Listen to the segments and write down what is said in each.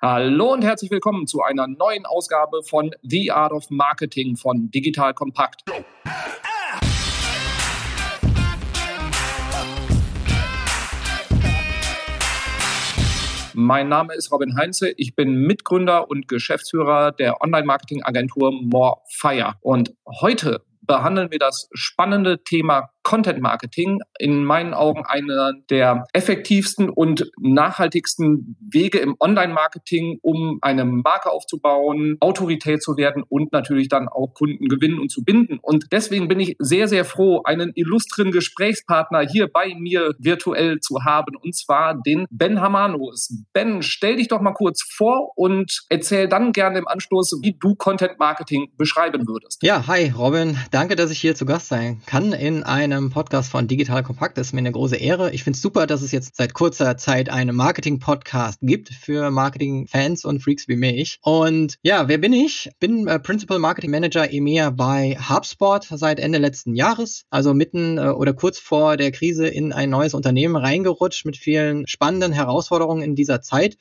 Hallo und herzlich willkommen zu einer neuen Ausgabe von The Art of Marketing von Digital Kompakt. Mein Name ist Robin Heinze. Ich bin Mitgründer und Geschäftsführer der Online-Marketing-Agentur Morefire. Und heute behandeln wir das spannende Thema Content Marketing in meinen Augen einer der effektivsten und nachhaltigsten Wege im Online-Marketing, um eine Marke aufzubauen, Autorität zu werden und natürlich dann auch Kunden gewinnen und zu binden. Und deswegen bin ich sehr, sehr froh, einen illustren Gesprächspartner hier bei mir virtuell zu haben, und zwar den Ben Hamanos. Ben, stell dich doch mal kurz vor und erzähl dann gerne im Anschluss, wie du Content Marketing beschreiben würdest. Ja, hi Robin, danke, dass ich hier zu Gast sein kann in einem einem Podcast von Digital Kompakt. Das ist mir eine große Ehre. Ich finde es super, dass es jetzt seit kurzer Zeit einen Marketing-Podcast gibt für Marketing-Fans und Freaks wie mich. Und ja, wer bin ich? Bin äh, Principal Marketing Manager EMEA bei HubSpot seit Ende letzten Jahres. Also mitten äh, oder kurz vor der Krise in ein neues Unternehmen reingerutscht mit vielen spannenden Herausforderungen in dieser Zeit.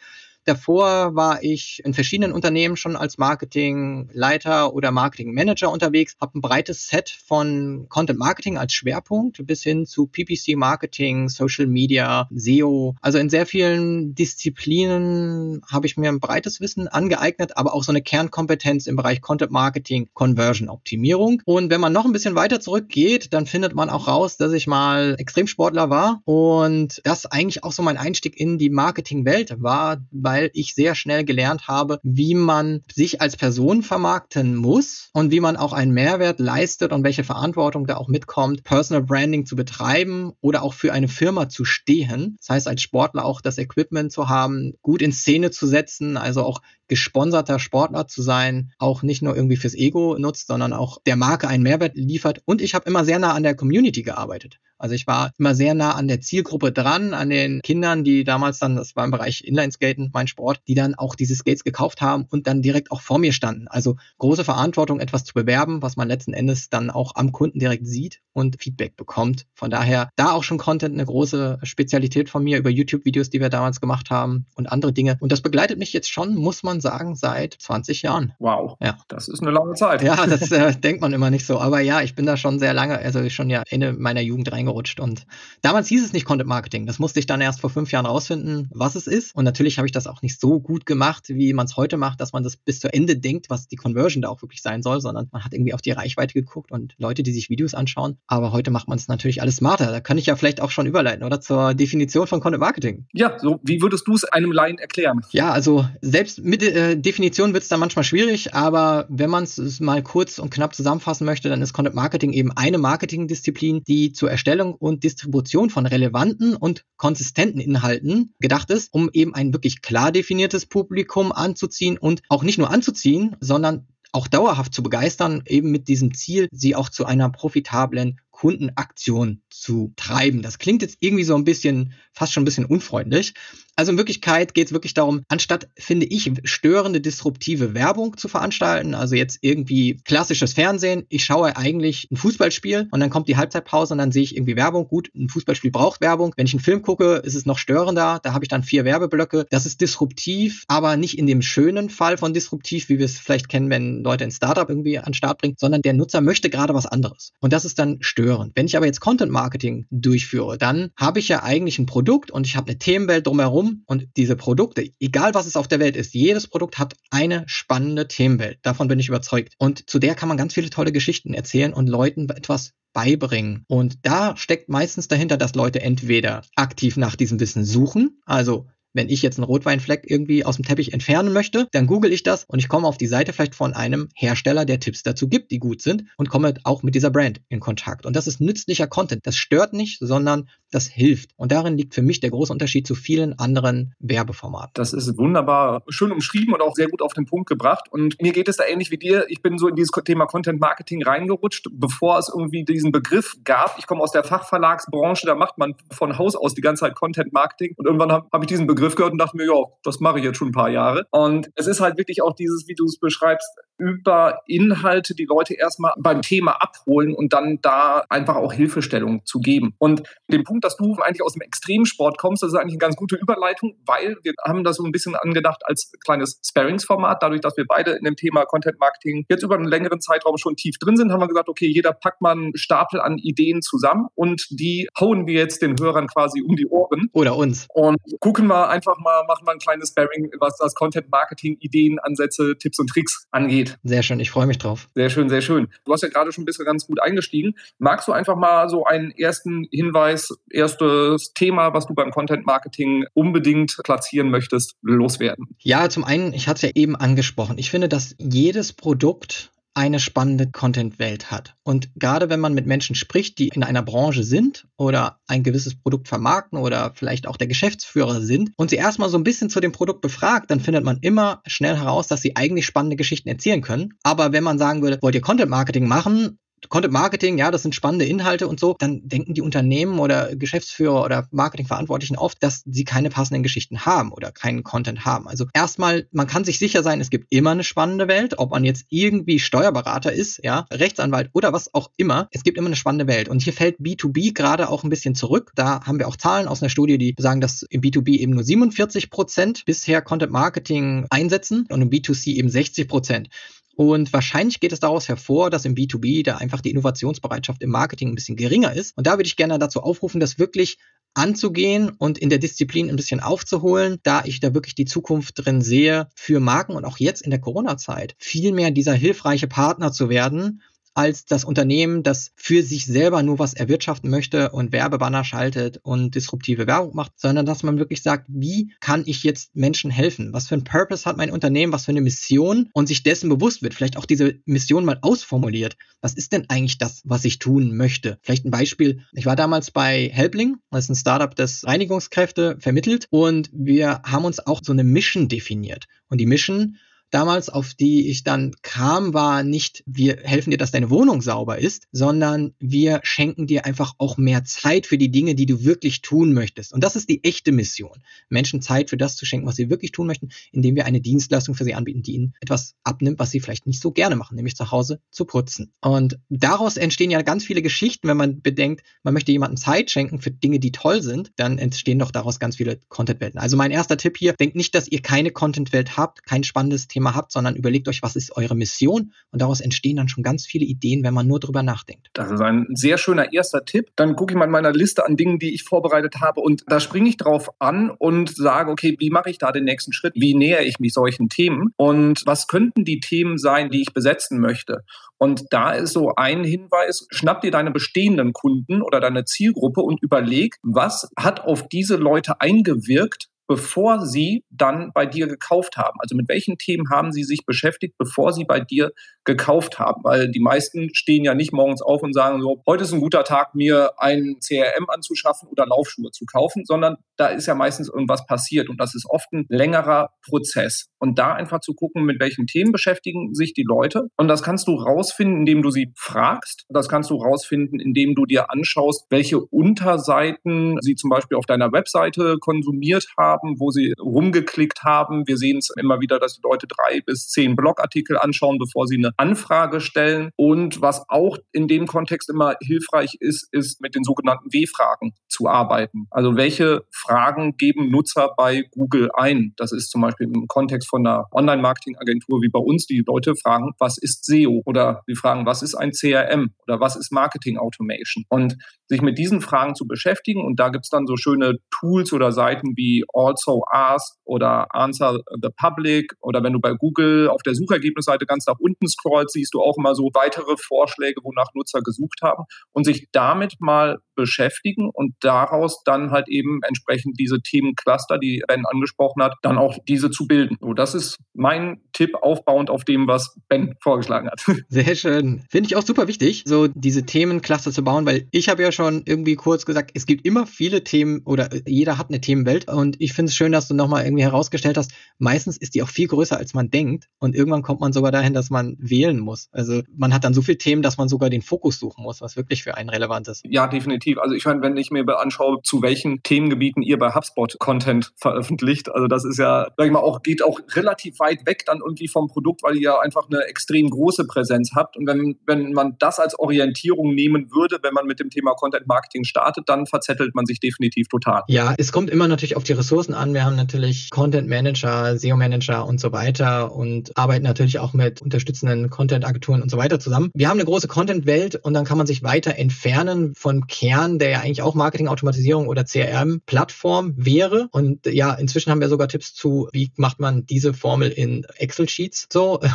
Davor war ich in verschiedenen Unternehmen schon als Marketingleiter oder Marketingmanager unterwegs, habe ein breites Set von Content Marketing als Schwerpunkt bis hin zu PPC Marketing, Social Media, SEO. Also in sehr vielen Disziplinen habe ich mir ein breites Wissen angeeignet, aber auch so eine Kernkompetenz im Bereich Content Marketing, Conversion Optimierung. Und wenn man noch ein bisschen weiter zurückgeht, dann findet man auch raus, dass ich mal Extremsportler war und das eigentlich auch so mein Einstieg in die Marketingwelt war, weil weil ich sehr schnell gelernt habe, wie man sich als Person vermarkten muss und wie man auch einen Mehrwert leistet und welche Verantwortung da auch mitkommt, Personal Branding zu betreiben oder auch für eine Firma zu stehen. Das heißt, als Sportler auch das Equipment zu haben, gut in Szene zu setzen, also auch gesponserter Sportler zu sein, auch nicht nur irgendwie fürs Ego nutzt, sondern auch der Marke einen Mehrwert liefert. Und ich habe immer sehr nah an der Community gearbeitet. Also ich war immer sehr nah an der Zielgruppe dran, an den Kindern, die damals dann, das war im Bereich Inlineskaten, mein Sport, die dann auch diese Skates gekauft haben und dann direkt auch vor mir standen. Also große Verantwortung, etwas zu bewerben, was man letzten Endes dann auch am Kunden direkt sieht und Feedback bekommt. Von daher da auch schon Content eine große Spezialität von mir über YouTube-Videos, die wir damals gemacht haben und andere Dinge. Und das begleitet mich jetzt schon, muss man sagen, seit 20 Jahren. Wow. Ja. Das ist eine lange Zeit. Ja, das äh, denkt man immer nicht so. Aber ja, ich bin da schon sehr lange, also schon ja Ende meiner Jugend reingerutscht. Und damals hieß es nicht Content Marketing. Das musste ich dann erst vor fünf Jahren rausfinden, was es ist. Und natürlich habe ich das auch nicht so gut gemacht, wie man es heute macht, dass man das bis zu Ende denkt, was die Conversion da auch wirklich sein soll, sondern man hat irgendwie auf die Reichweite geguckt und Leute, die sich Videos anschauen, aber heute macht man es natürlich alles smarter. Da kann ich ja vielleicht auch schon überleiten, oder? Zur Definition von Content Marketing. Ja, so wie würdest du es einem Laien erklären? Ja, also selbst mit äh, Definition wird es dann manchmal schwierig, aber wenn man es mal kurz und knapp zusammenfassen möchte, dann ist Content Marketing eben eine Marketingdisziplin, die zur Erstellung und Distribution von relevanten und konsistenten Inhalten gedacht ist, um eben ein wirklich klar definiertes Publikum anzuziehen und auch nicht nur anzuziehen, sondern auch dauerhaft zu begeistern, eben mit diesem Ziel, sie auch zu einer profitablen Kundenaktion zu treiben. Das klingt jetzt irgendwie so ein bisschen, fast schon ein bisschen unfreundlich. Also in Wirklichkeit geht es wirklich darum, anstatt, finde ich, störende, disruptive Werbung zu veranstalten, also jetzt irgendwie klassisches Fernsehen, ich schaue eigentlich ein Fußballspiel und dann kommt die Halbzeitpause und dann sehe ich irgendwie Werbung. Gut, ein Fußballspiel braucht Werbung. Wenn ich einen Film gucke, ist es noch störender. Da habe ich dann vier Werbeblöcke. Das ist disruptiv, aber nicht in dem schönen Fall von disruptiv, wie wir es vielleicht kennen, wenn Leute ein Startup irgendwie an den Start bringen, sondern der Nutzer möchte gerade was anderes. Und das ist dann störend. Wenn ich aber jetzt Content Marketing durchführe, dann habe ich ja eigentlich ein Produkt und ich habe eine Themenwelt drumherum und diese Produkte, egal was es auf der Welt ist, jedes Produkt hat eine spannende Themenwelt. Davon bin ich überzeugt. Und zu der kann man ganz viele tolle Geschichten erzählen und Leuten etwas beibringen. Und da steckt meistens dahinter, dass Leute entweder aktiv nach diesem Wissen suchen, also wenn ich jetzt einen Rotweinfleck irgendwie aus dem Teppich entfernen möchte, dann google ich das und ich komme auf die Seite vielleicht von einem Hersteller, der Tipps dazu gibt, die gut sind und komme auch mit dieser Brand in Kontakt. Und das ist nützlicher Content. Das stört nicht, sondern das hilft. Und darin liegt für mich der große Unterschied zu vielen anderen Werbeformaten. Das ist wunderbar schön umschrieben und auch sehr gut auf den Punkt gebracht. Und mir geht es da ähnlich wie dir. Ich bin so in dieses Thema Content Marketing reingerutscht, bevor es irgendwie diesen Begriff gab. Ich komme aus der Fachverlagsbranche, da macht man von Haus aus die ganze Zeit Content Marketing. Und irgendwann habe hab ich diesen Begriff gehört und dachte mir, ja, das mache ich jetzt schon ein paar Jahre. Und es ist halt wirklich auch dieses, wie du es beschreibst, über Inhalte die Leute erstmal beim Thema abholen und dann da einfach auch Hilfestellung zu geben. Und den Punkt, dass du eigentlich aus dem Extremsport kommst, das ist eigentlich eine ganz gute Überleitung, weil wir haben das so ein bisschen angedacht als kleines Sparings-Format. Dadurch, dass wir beide in dem Thema Content Marketing jetzt über einen längeren Zeitraum schon tief drin sind, haben wir gesagt, okay, jeder packt mal einen Stapel an Ideen zusammen und die hauen wir jetzt den Hörern quasi um die Ohren. Oder uns. Und gucken wir einfach mal, machen wir ein kleines Sparing, was das Content Marketing, Ideen, Ansätze, Tipps und Tricks angeht. Sehr schön, ich freue mich drauf. Sehr schön, sehr schön. Du hast ja gerade schon ein bisschen ganz gut eingestiegen. Magst du einfach mal so einen ersten Hinweis, erstes Thema, was du beim Content Marketing unbedingt platzieren möchtest, loswerden? Ja, zum einen, ich hatte es ja eben angesprochen. Ich finde, dass jedes Produkt eine spannende Content-Welt hat. Und gerade wenn man mit Menschen spricht, die in einer Branche sind oder ein gewisses Produkt vermarkten oder vielleicht auch der Geschäftsführer sind und sie erstmal so ein bisschen zu dem Produkt befragt, dann findet man immer schnell heraus, dass sie eigentlich spannende Geschichten erzählen können. Aber wenn man sagen würde, wollt ihr Content-Marketing machen, Content Marketing, ja, das sind spannende Inhalte und so, dann denken die Unternehmen oder Geschäftsführer oder Marketingverantwortlichen oft, dass sie keine passenden Geschichten haben oder keinen Content haben. Also erstmal, man kann sich sicher sein, es gibt immer eine spannende Welt, ob man jetzt irgendwie Steuerberater ist, ja, Rechtsanwalt oder was auch immer. Es gibt immer eine spannende Welt. Und hier fällt B2B gerade auch ein bisschen zurück. Da haben wir auch Zahlen aus einer Studie, die sagen, dass im B2B eben nur 47 Prozent bisher Content Marketing einsetzen und im B2C eben 60 Prozent. Und wahrscheinlich geht es daraus hervor, dass im B2B da einfach die Innovationsbereitschaft im Marketing ein bisschen geringer ist. Und da würde ich gerne dazu aufrufen, das wirklich anzugehen und in der Disziplin ein bisschen aufzuholen, da ich da wirklich die Zukunft drin sehe, für Marken und auch jetzt in der Corona-Zeit viel mehr dieser hilfreiche Partner zu werden als das Unternehmen, das für sich selber nur was erwirtschaften möchte und Werbebanner schaltet und disruptive Werbung macht, sondern dass man wirklich sagt, wie kann ich jetzt Menschen helfen? Was für ein Purpose hat mein Unternehmen? Was für eine Mission? Und sich dessen bewusst wird, vielleicht auch diese Mission mal ausformuliert. Was ist denn eigentlich das, was ich tun möchte? Vielleicht ein Beispiel. Ich war damals bei Helpling, das ist ein Startup, das Reinigungskräfte vermittelt und wir haben uns auch so eine Mission definiert. Und die Mission damals, auf die ich dann kam, war nicht, wir helfen dir, dass deine Wohnung sauber ist, sondern wir schenken dir einfach auch mehr Zeit für die Dinge, die du wirklich tun möchtest. Und das ist die echte Mission. Menschen Zeit für das zu schenken, was sie wirklich tun möchten, indem wir eine Dienstleistung für sie anbieten, die ihnen etwas abnimmt, was sie vielleicht nicht so gerne machen, nämlich zu Hause zu putzen. Und daraus entstehen ja ganz viele Geschichten, wenn man bedenkt, man möchte jemandem Zeit schenken für Dinge, die toll sind, dann entstehen doch daraus ganz viele Content-Welten. Also mein erster Tipp hier, denkt nicht, dass ihr keine Content-Welt habt, kein spannendes Thema Thema habt, sondern überlegt euch, was ist eure Mission und daraus entstehen dann schon ganz viele Ideen, wenn man nur drüber nachdenkt. Das ist ein sehr schöner erster Tipp. Dann gucke ich mal in meiner Liste an Dingen, die ich vorbereitet habe und da springe ich drauf an und sage, okay, wie mache ich da den nächsten Schritt? Wie nähere ich mich solchen Themen? Und was könnten die Themen sein, die ich besetzen möchte? Und da ist so ein Hinweis, schnapp dir deine bestehenden Kunden oder deine Zielgruppe und überleg, was hat auf diese Leute eingewirkt, bevor sie dann bei dir gekauft haben? Also mit welchen Themen haben sie sich beschäftigt, bevor sie bei dir gekauft haben? Weil die meisten stehen ja nicht morgens auf und sagen so, heute ist ein guter Tag, mir ein CRM anzuschaffen oder Laufschuhe zu kaufen, sondern da ist ja meistens irgendwas passiert und das ist oft ein längerer Prozess. Und da einfach zu gucken, mit welchen Themen beschäftigen sich die Leute. Und das kannst du rausfinden, indem du sie fragst. Das kannst du rausfinden, indem du dir anschaust, welche Unterseiten sie zum Beispiel auf deiner Webseite konsumiert haben haben, wo sie rumgeklickt haben. Wir sehen es immer wieder, dass die Leute drei bis zehn Blogartikel anschauen, bevor sie eine Anfrage stellen. Und was auch in dem Kontext immer hilfreich ist, ist mit den sogenannten W-Fragen zu arbeiten. Also welche Fragen geben Nutzer bei Google ein? Das ist zum Beispiel im Kontext von einer Online-Marketing-Agentur wie bei uns. Die Leute fragen, was ist SEO? Oder sie fragen, was ist ein CRM? Oder was ist Marketing Automation? Und sich mit diesen Fragen zu beschäftigen. Und da gibt es dann so schöne Tools oder Seiten wie Also Ask oder Answer the Public. Oder wenn du bei Google auf der Suchergebnisseite ganz nach unten scrollst, siehst du auch immer so weitere Vorschläge, wonach Nutzer gesucht haben. Und sich damit mal beschäftigen und daraus dann halt eben entsprechend diese Themencluster, die Ben angesprochen hat, dann auch diese zu bilden. So, das ist mein Tipp aufbauend auf dem, was Ben vorgeschlagen hat. Sehr schön. Finde ich auch super wichtig, so diese Themencluster zu bauen, weil ich habe ja schon irgendwie kurz gesagt, es gibt immer viele Themen oder jeder hat eine Themenwelt und ich finde es schön, dass du nochmal irgendwie herausgestellt hast, meistens ist die auch viel größer, als man denkt und irgendwann kommt man sogar dahin, dass man wählen muss. Also man hat dann so viele Themen, dass man sogar den Fokus suchen muss, was wirklich für einen relevant ist. Ja, definitiv. Also ich meine, wenn ich mir anschaue, zu welchen Themengebieten ihr bei HubSpot Content veröffentlicht, also das ist ja, sag ich mal, auch, geht auch relativ weit weg dann irgendwie vom Produkt, weil ihr ja einfach eine extrem große Präsenz habt. Und wenn, wenn man das als Orientierung nehmen würde, wenn man mit dem Thema Content Marketing startet, dann verzettelt man sich definitiv total. Ja, es kommt immer natürlich auf die Ressourcen an. Wir haben natürlich Content Manager, SEO Manager und so weiter und arbeiten natürlich auch mit unterstützenden Content Agenturen und so weiter zusammen. Wir haben eine große Content Welt und dann kann man sich weiter entfernen vom Kern, der ja eigentlich auch Marketing Automatisierung oder CRM Plattform wäre. Und ja, inzwischen haben wir sogar Tipps zu, wie macht man diese Formel in Excel Sheets so.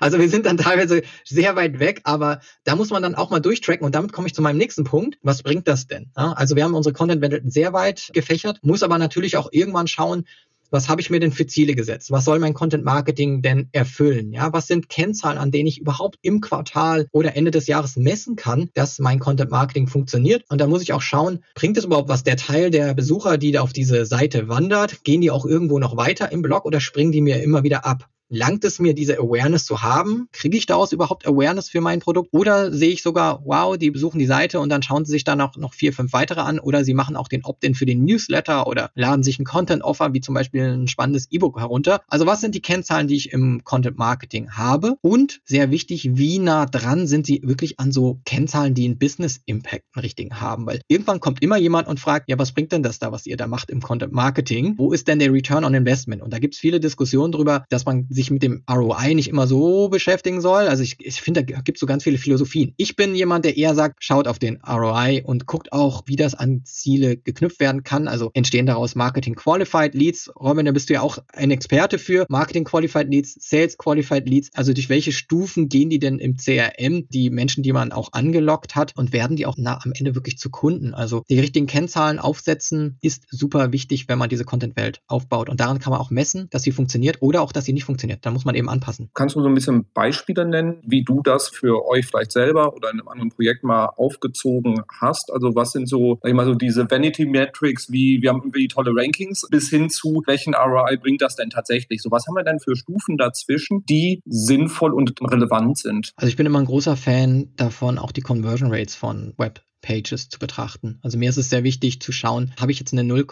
Also wir sind dann teilweise sehr weit weg, aber da muss man dann auch mal durchtracken und damit komme ich zu meinem nächsten Punkt. Was bringt das denn? Also wir haben unsere Content Welt sehr weit gefächert, muss aber natürlich auch irgendwann schauen, was habe ich mir denn für Ziele gesetzt? Was soll mein Content Marketing denn erfüllen? Ja, was sind Kennzahlen, an denen ich überhaupt im Quartal oder Ende des Jahres messen kann, dass mein Content Marketing funktioniert? Und da muss ich auch schauen, bringt es überhaupt was? Der Teil der Besucher, die da auf diese Seite wandert, gehen die auch irgendwo noch weiter im Blog oder springen die mir immer wieder ab? Langt es mir, diese Awareness zu haben? Kriege ich daraus überhaupt Awareness für mein Produkt? Oder sehe ich sogar, wow, die besuchen die Seite und dann schauen sie sich dann auch noch vier, fünf weitere an oder sie machen auch den Opt-in für den Newsletter oder laden sich ein Content-Offer, wie zum Beispiel ein spannendes E-Book herunter. Also was sind die Kennzahlen, die ich im Content-Marketing habe? Und sehr wichtig, wie nah dran sind sie wirklich an so Kennzahlen, die einen Business-Impact einen richtigen haben? Weil irgendwann kommt immer jemand und fragt, ja, was bringt denn das da, was ihr da macht im Content-Marketing? Wo ist denn der Return on Investment? Und da gibt es viele Diskussionen darüber, dass man sich sich mit dem ROI nicht immer so beschäftigen soll. Also ich, ich finde, da gibt es so ganz viele Philosophien. Ich bin jemand, der eher sagt, schaut auf den ROI und guckt auch, wie das an Ziele geknüpft werden kann. Also entstehen daraus Marketing Qualified Leads. Robin, da bist du ja auch ein Experte für Marketing Qualified Leads, Sales Qualified Leads. Also durch welche Stufen gehen die denn im CRM, die Menschen, die man auch angelockt hat und werden die auch na, am Ende wirklich zu Kunden? Also die richtigen Kennzahlen aufsetzen ist super wichtig, wenn man diese Content-Welt aufbaut. Und daran kann man auch messen, dass sie funktioniert oder auch, dass sie nicht funktioniert funktioniert. Da muss man eben anpassen. Kannst du so ein bisschen Beispiele nennen, wie du das für euch vielleicht selber oder in einem anderen Projekt mal aufgezogen hast? Also was sind so, sag ich mal so diese Vanity Metrics, wie wir haben irgendwie tolle Rankings, bis hin zu welchen ROI bringt das denn tatsächlich? So was haben wir denn für Stufen dazwischen, die sinnvoll und relevant sind? Also ich bin immer ein großer Fan davon, auch die Conversion Rates von Web Pages zu betrachten. Also mir ist es sehr wichtig zu schauen, habe ich jetzt eine 0,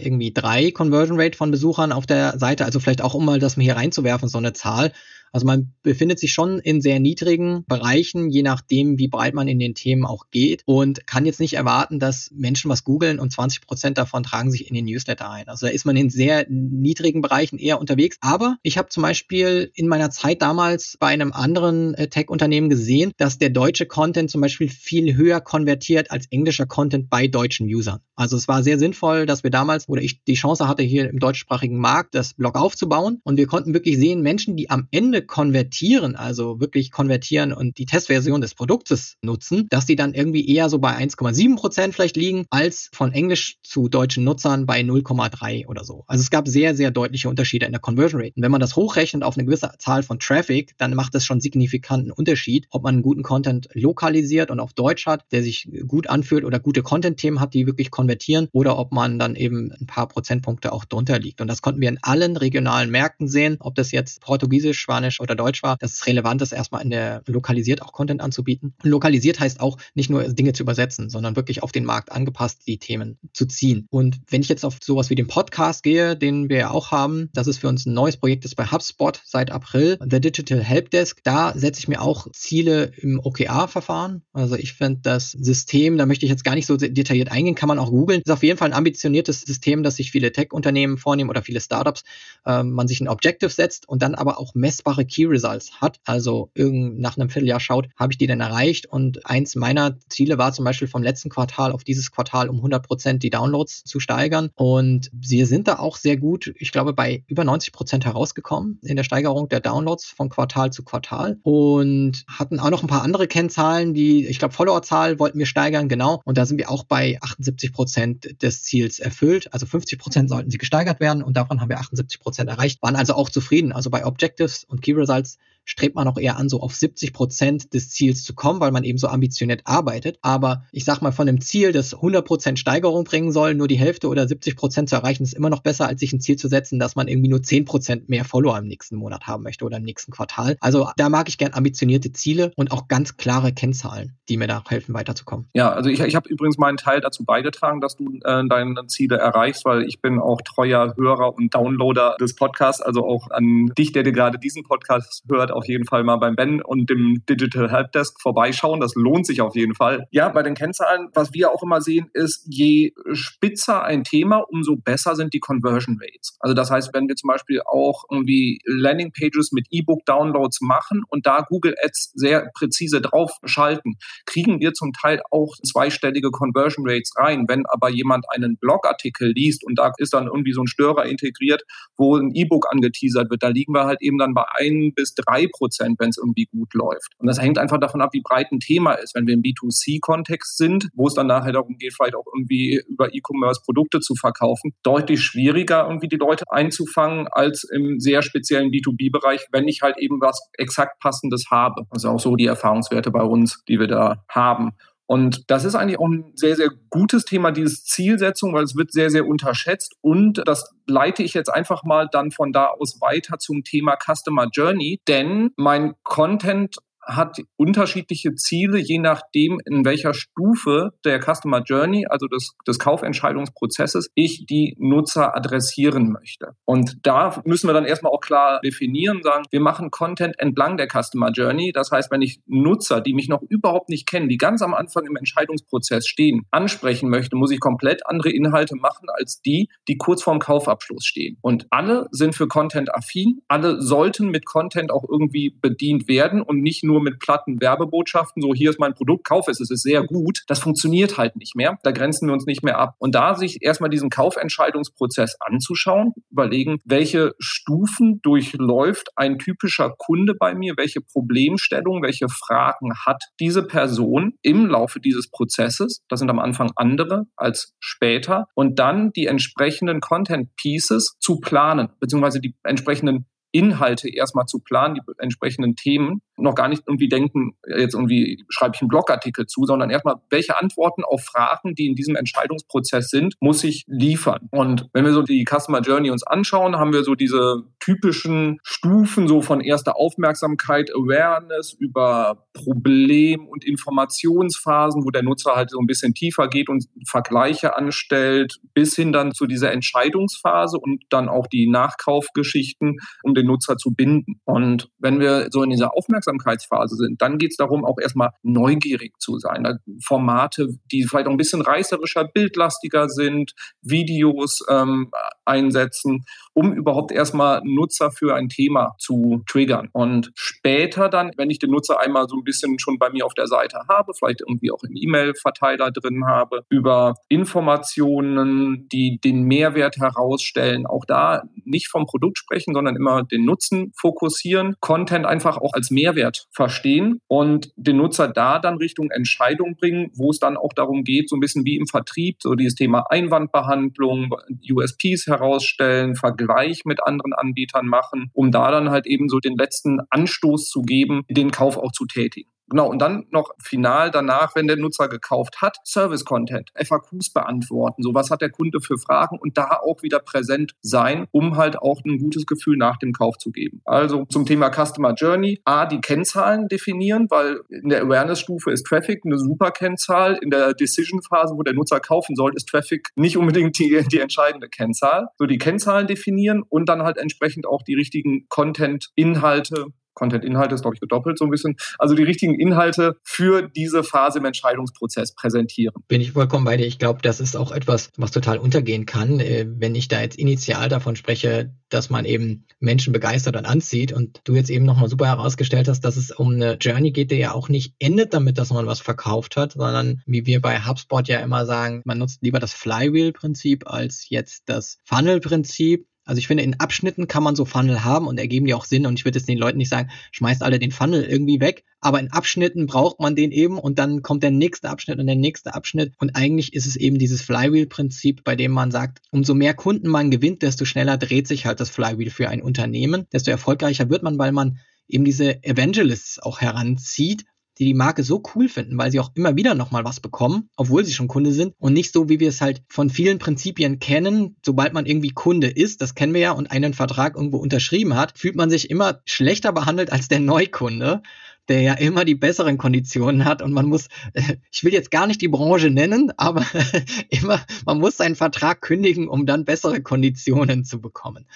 irgendwie 3 Conversion Rate von Besuchern auf der Seite, also vielleicht auch um mal das mir hier reinzuwerfen, so eine Zahl, also man befindet sich schon in sehr niedrigen Bereichen, je nachdem, wie breit man in den Themen auch geht und kann jetzt nicht erwarten, dass Menschen was googeln und 20 Prozent davon tragen sich in den Newsletter ein. Also da ist man in sehr niedrigen Bereichen eher unterwegs. Aber ich habe zum Beispiel in meiner Zeit damals bei einem anderen äh, Tech-Unternehmen gesehen, dass der deutsche Content zum Beispiel viel höher konvertiert als englischer Content bei deutschen Usern. Also es war sehr sinnvoll, dass wir damals oder ich die Chance hatte, hier im deutschsprachigen Markt das Blog aufzubauen und wir konnten wirklich sehen, Menschen, die am Ende konvertieren, also wirklich konvertieren und die Testversion des Produktes nutzen, dass die dann irgendwie eher so bei 1,7 Prozent vielleicht liegen, als von Englisch zu deutschen Nutzern bei 0,3 oder so. Also es gab sehr, sehr deutliche Unterschiede in der Conversion Rate. Und wenn man das hochrechnet auf eine gewisse Zahl von Traffic, dann macht das schon signifikanten Unterschied, ob man einen guten Content lokalisiert und auf Deutsch hat, der sich gut anfühlt oder gute Content-Themen hat, die wirklich konvertieren oder ob man dann eben ein paar Prozentpunkte auch drunter liegt. Und das konnten wir in allen regionalen Märkten sehen, ob das jetzt Portugiesisch, Spanisch, Englisch oder Deutsch war, dass es relevant ist, erstmal in der lokalisiert auch Content anzubieten. Lokalisiert heißt auch nicht nur Dinge zu übersetzen, sondern wirklich auf den Markt angepasst die Themen zu ziehen. Und wenn ich jetzt auf sowas wie den Podcast gehe, den wir ja auch haben, das ist für uns ein neues Projekt, das bei HubSpot seit April, The Digital Helpdesk, da setze ich mir auch Ziele im OKR-Verfahren. Also ich finde das System, da möchte ich jetzt gar nicht so detailliert eingehen, kann man auch googeln. Ist auf jeden Fall ein ambitioniertes System, das sich viele Tech-Unternehmen vornehmen oder viele Startups. Ähm, man sich ein Objective setzt und dann aber auch messbare Key Results hat, also nach einem Vierteljahr schaut, habe ich die denn erreicht? Und eins meiner Ziele war zum Beispiel vom letzten Quartal auf dieses Quartal um 100 Prozent die Downloads zu steigern. Und sie sind da auch sehr gut, ich glaube, bei über 90 Prozent herausgekommen in der Steigerung der Downloads von Quartal zu Quartal und hatten auch noch ein paar andere Kennzahlen, die, ich glaube, Followerzahl wollten wir steigern, genau. Und da sind wir auch bei 78 Prozent des Ziels erfüllt. Also 50 Prozent sollten sie gesteigert werden und davon haben wir 78 Prozent erreicht, waren also auch zufrieden. Also bei Objectives und Key Results strebt man auch eher an, so auf 70 Prozent des Ziels zu kommen, weil man eben so ambitioniert arbeitet. Aber ich sag mal, von einem Ziel, das 100 Prozent Steigerung bringen soll, nur die Hälfte oder 70 Prozent zu erreichen, ist immer noch besser, als sich ein Ziel zu setzen, dass man irgendwie nur 10 Prozent mehr Follower im nächsten Monat haben möchte oder im nächsten Quartal. Also da mag ich gern ambitionierte Ziele und auch ganz klare Kennzahlen, die mir da helfen, weiterzukommen. Ja, also ich, ich habe übrigens meinen Teil dazu beigetragen, dass du äh, deine Ziele erreichst, weil ich bin auch treuer Hörer und Downloader des Podcasts. Also auch an dich, der dir gerade diesen Podcast hört, auf jeden Fall mal beim Ben und dem Digital Helpdesk vorbeischauen. Das lohnt sich auf jeden Fall. Ja, bei den Kennzahlen, was wir auch immer sehen, ist, je spitzer ein Thema, umso besser sind die Conversion Rates. Also das heißt, wenn wir zum Beispiel auch irgendwie Landingpages mit E-Book-Downloads machen und da Google Ads sehr präzise drauf schalten, kriegen wir zum Teil auch zweistellige Conversion Rates rein. Wenn aber jemand einen Blogartikel liest und da ist dann irgendwie so ein Störer integriert, wo ein E-Book angeteasert wird, da liegen wir halt eben dann bei ein bis drei Prozent, wenn es irgendwie gut läuft. Und das hängt einfach davon ab, wie breit ein Thema ist. Wenn wir im B2C-Kontext sind, wo es dann nachher darum geht, vielleicht auch irgendwie über E-Commerce Produkte zu verkaufen, deutlich schwieriger irgendwie die Leute einzufangen als im sehr speziellen B2B-Bereich, wenn ich halt eben was exakt passendes habe. Ist auch so die Erfahrungswerte bei uns, die wir da haben. Und das ist eigentlich auch ein sehr, sehr gutes Thema, dieses Zielsetzung, weil es wird sehr, sehr unterschätzt. Und das leite ich jetzt einfach mal dann von da aus weiter zum Thema Customer Journey. Denn mein Content hat unterschiedliche Ziele, je nachdem, in welcher Stufe der Customer Journey, also des, des Kaufentscheidungsprozesses, ich die Nutzer adressieren möchte. Und da müssen wir dann erstmal auch klar definieren, sagen, wir machen Content entlang der Customer Journey. Das heißt, wenn ich Nutzer, die mich noch überhaupt nicht kennen, die ganz am Anfang im Entscheidungsprozess stehen, ansprechen möchte, muss ich komplett andere Inhalte machen als die, die kurz vorm Kaufabschluss stehen. Und alle sind für Content affin. Alle sollten mit Content auch irgendwie bedient werden und nicht nur nur mit platten Werbebotschaften, so hier ist mein Produkt, kauf es, es ist sehr gut. Das funktioniert halt nicht mehr. Da grenzen wir uns nicht mehr ab. Und da sich erstmal diesen Kaufentscheidungsprozess anzuschauen, überlegen, welche Stufen durchläuft ein typischer Kunde bei mir, welche Problemstellungen, welche Fragen hat diese Person im Laufe dieses Prozesses. Das sind am Anfang andere als später. Und dann die entsprechenden Content Pieces zu planen, beziehungsweise die entsprechenden Inhalte erstmal zu planen, die entsprechenden Themen, noch gar nicht irgendwie denken, jetzt irgendwie schreibe ich einen Blogartikel zu, sondern erstmal, welche Antworten auf Fragen, die in diesem Entscheidungsprozess sind, muss ich liefern. Und wenn wir so die Customer Journey uns anschauen, haben wir so diese typischen Stufen so von erster Aufmerksamkeit, Awareness über Problem- und Informationsphasen, wo der Nutzer halt so ein bisschen tiefer geht und Vergleiche anstellt, bis hin dann zu dieser Entscheidungsphase und dann auch die Nachkaufgeschichten, um den Nutzer zu binden. Und wenn wir so in dieser Aufmerksamkeitsphase sind, dann geht es darum, auch erstmal neugierig zu sein. Formate, die vielleicht auch ein bisschen reißerischer, bildlastiger sind, Videos ähm, einsetzen, um überhaupt erstmal Nutzer für ein Thema zu triggern. Und später dann, wenn ich den Nutzer einmal so ein bisschen schon bei mir auf der Seite habe, vielleicht irgendwie auch im E-Mail-Verteiler drin habe, über Informationen, die den Mehrwert herausstellen, auch da nicht vom Produkt sprechen, sondern immer den Nutzen fokussieren, Content einfach auch als Mehrwert verstehen und den Nutzer da dann Richtung Entscheidung bringen, wo es dann auch darum geht, so ein bisschen wie im Vertrieb, so dieses Thema Einwandbehandlung, USPs herausstellen, Vergleich mit anderen Anbietern machen, um da dann halt eben so den letzten Anstoß zu geben, den Kauf auch zu tätigen. Genau, und dann noch final danach, wenn der Nutzer gekauft hat, Service-Content, FAQs beantworten. So, was hat der Kunde für Fragen und da auch wieder präsent sein, um halt auch ein gutes Gefühl nach dem Kauf zu geben. Also zum Thema Customer Journey, A, die Kennzahlen definieren, weil in der Awareness-Stufe ist Traffic eine super Kennzahl. In der Decision-Phase, wo der Nutzer kaufen soll, ist Traffic nicht unbedingt die, die entscheidende Kennzahl. So, die Kennzahlen definieren und dann halt entsprechend auch die richtigen Content-Inhalte Content-Inhalte ist, glaube ich, gedoppelt so ein bisschen. Also die richtigen Inhalte für diese Phase im Entscheidungsprozess präsentieren. Bin ich vollkommen bei dir. Ich glaube, das ist auch etwas, was total untergehen kann, äh, wenn ich da jetzt initial davon spreche, dass man eben Menschen begeistert und anzieht und du jetzt eben nochmal super herausgestellt hast, dass es um eine Journey geht, der ja auch nicht endet damit, dass man was verkauft hat, sondern wie wir bei HubSpot ja immer sagen, man nutzt lieber das Flywheel-Prinzip als jetzt das Funnel-Prinzip. Also ich finde, in Abschnitten kann man so Funnel haben und ergeben die auch Sinn. Und ich würde jetzt den Leuten nicht sagen, schmeißt alle den Funnel irgendwie weg. Aber in Abschnitten braucht man den eben und dann kommt der nächste Abschnitt und der nächste Abschnitt. Und eigentlich ist es eben dieses Flywheel-Prinzip, bei dem man sagt, umso mehr Kunden man gewinnt, desto schneller dreht sich halt das Flywheel für ein Unternehmen, desto erfolgreicher wird man, weil man eben diese Evangelists auch heranzieht, die die Marke so cool finden, weil sie auch immer wieder nochmal was bekommen, obwohl sie schon Kunde sind und nicht so, wie wir es halt von vielen Prinzipien kennen. Sobald man irgendwie Kunde ist, das kennen wir ja, und einen Vertrag irgendwo unterschrieben hat, fühlt man sich immer schlechter behandelt als der Neukunde der ja immer die besseren Konditionen hat und man muss, ich will jetzt gar nicht die Branche nennen, aber immer, man muss seinen Vertrag kündigen, um dann bessere Konditionen zu bekommen.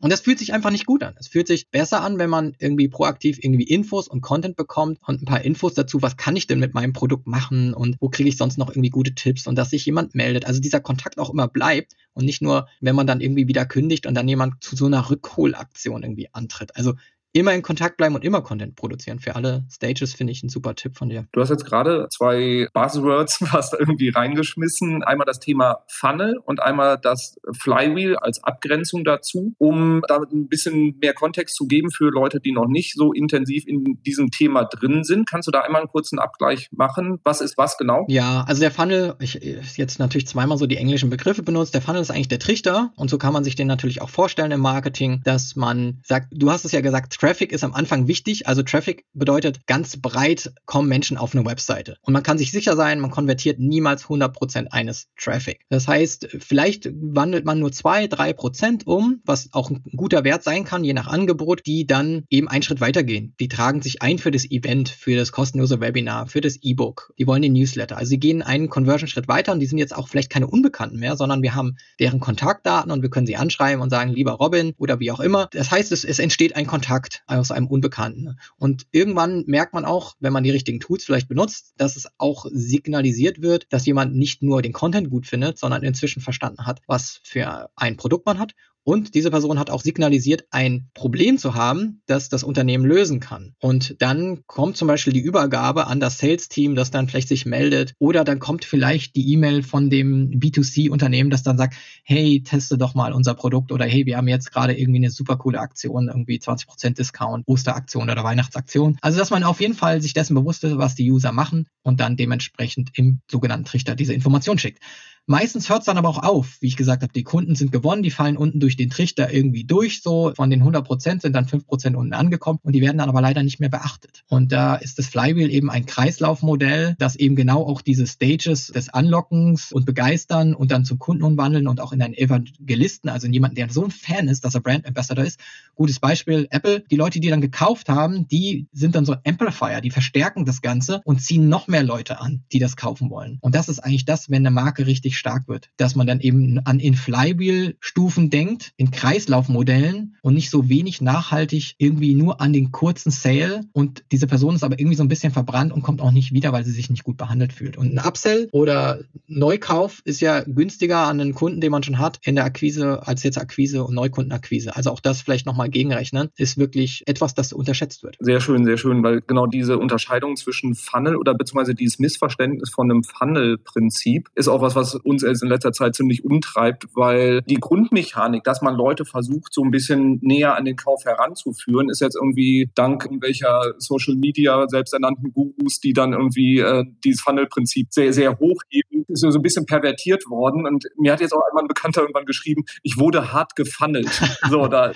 Und das fühlt sich einfach nicht gut an. Es fühlt sich besser an, wenn man irgendwie proaktiv irgendwie Infos und Content bekommt und ein paar Infos dazu, was kann ich denn mit meinem Produkt machen und wo kriege ich sonst noch irgendwie gute Tipps und dass sich jemand meldet. Also dieser Kontakt auch immer bleibt und nicht nur, wenn man dann irgendwie wieder kündigt und dann jemand zu so einer Rückholaktion irgendwie antritt. Also immer in Kontakt bleiben und immer Content produzieren. Für alle Stages finde ich ein super Tipp von dir. Du hast jetzt gerade zwei Buzzwords fast irgendwie reingeschmissen. Einmal das Thema Funnel und einmal das Flywheel als Abgrenzung dazu, um damit ein bisschen mehr Kontext zu geben für Leute, die noch nicht so intensiv in diesem Thema drin sind. Kannst du da einmal einen kurzen Abgleich machen? Was ist was genau? Ja, also der Funnel, ich jetzt natürlich zweimal so die englischen Begriffe benutzt. Der Funnel ist eigentlich der Trichter und so kann man sich den natürlich auch vorstellen im Marketing, dass man sagt, du hast es ja gesagt, Traffic ist am Anfang wichtig. Also Traffic bedeutet, ganz breit kommen Menschen auf eine Webseite. Und man kann sich sicher sein, man konvertiert niemals 100% eines Traffic. Das heißt, vielleicht wandelt man nur 2-3% um, was auch ein guter Wert sein kann, je nach Angebot, die dann eben einen Schritt weitergehen. Die tragen sich ein für das Event, für das kostenlose Webinar, für das E-Book. Die wollen den Newsletter. Also sie gehen einen Conversion-Schritt weiter und die sind jetzt auch vielleicht keine Unbekannten mehr, sondern wir haben deren Kontaktdaten und wir können sie anschreiben und sagen, lieber Robin oder wie auch immer. Das heißt, es, es entsteht ein Kontakt. Kontakt aus einem Unbekannten. Und irgendwann merkt man auch, wenn man die richtigen Tools vielleicht benutzt, dass es auch signalisiert wird, dass jemand nicht nur den Content gut findet, sondern inzwischen verstanden hat, was für ein Produkt man hat und diese Person hat auch signalisiert, ein Problem zu haben, das das Unternehmen lösen kann. Und dann kommt zum Beispiel die Übergabe an das Sales-Team, das dann vielleicht sich meldet. Oder dann kommt vielleicht die E-Mail von dem B2C-Unternehmen, das dann sagt, hey, teste doch mal unser Produkt. Oder hey, wir haben jetzt gerade irgendwie eine super coole Aktion, irgendwie 20% Discount, Osteraktion oder Weihnachtsaktion. Also, dass man auf jeden Fall sich dessen bewusst ist, was die User machen und dann dementsprechend im sogenannten Trichter diese Information schickt. Meistens hört es dann aber auch auf. Wie ich gesagt habe, die Kunden sind gewonnen, die fallen unten durch den Trichter irgendwie durch. So von den 100 Prozent sind dann 5 Prozent unten angekommen und die werden dann aber leider nicht mehr beachtet. Und da ist das Flywheel eben ein Kreislaufmodell, das eben genau auch diese Stages des Anlockens und Begeistern und dann zum Kunden umwandeln und auch in einen Evangelisten, also in jemanden, der so ein Fan ist, dass er Brand Ambassador ist. Gutes Beispiel, Apple. Die Leute, die dann gekauft haben, die sind dann so Amplifier, die verstärken das Ganze und ziehen noch mehr Leute an, die das kaufen wollen. Und das ist eigentlich das, wenn eine Marke richtig stark wird. Dass man dann eben an in Flywheel-Stufen denkt, in Kreislaufmodellen und nicht so wenig nachhaltig irgendwie nur an den kurzen Sale und diese Person ist aber irgendwie so ein bisschen verbrannt und kommt auch nicht wieder, weil sie sich nicht gut behandelt fühlt. Und ein Upsell oder Neukauf ist ja günstiger an einen Kunden, den man schon hat, in der Akquise als jetzt Akquise und Neukundenakquise. Also auch das vielleicht nochmal gegenrechnen, ist wirklich etwas, das unterschätzt wird. Sehr schön, sehr schön, weil genau diese Unterscheidung zwischen Funnel oder beziehungsweise dieses Missverständnis von einem Funnel-Prinzip ist auch was, was uns in letzter Zeit ziemlich umtreibt, weil die Grundmechanik, dass man Leute versucht, so ein bisschen näher an den Kauf heranzuführen, ist jetzt irgendwie dank irgendwelcher Social Media selbsternannten Gurus, die dann irgendwie äh, dieses Funnel-Prinzip sehr, sehr hoch heben, ist so ein bisschen pervertiert worden. Und mir hat jetzt auch einmal ein Bekannter irgendwann geschrieben, ich wurde hart gefunnelt. So, da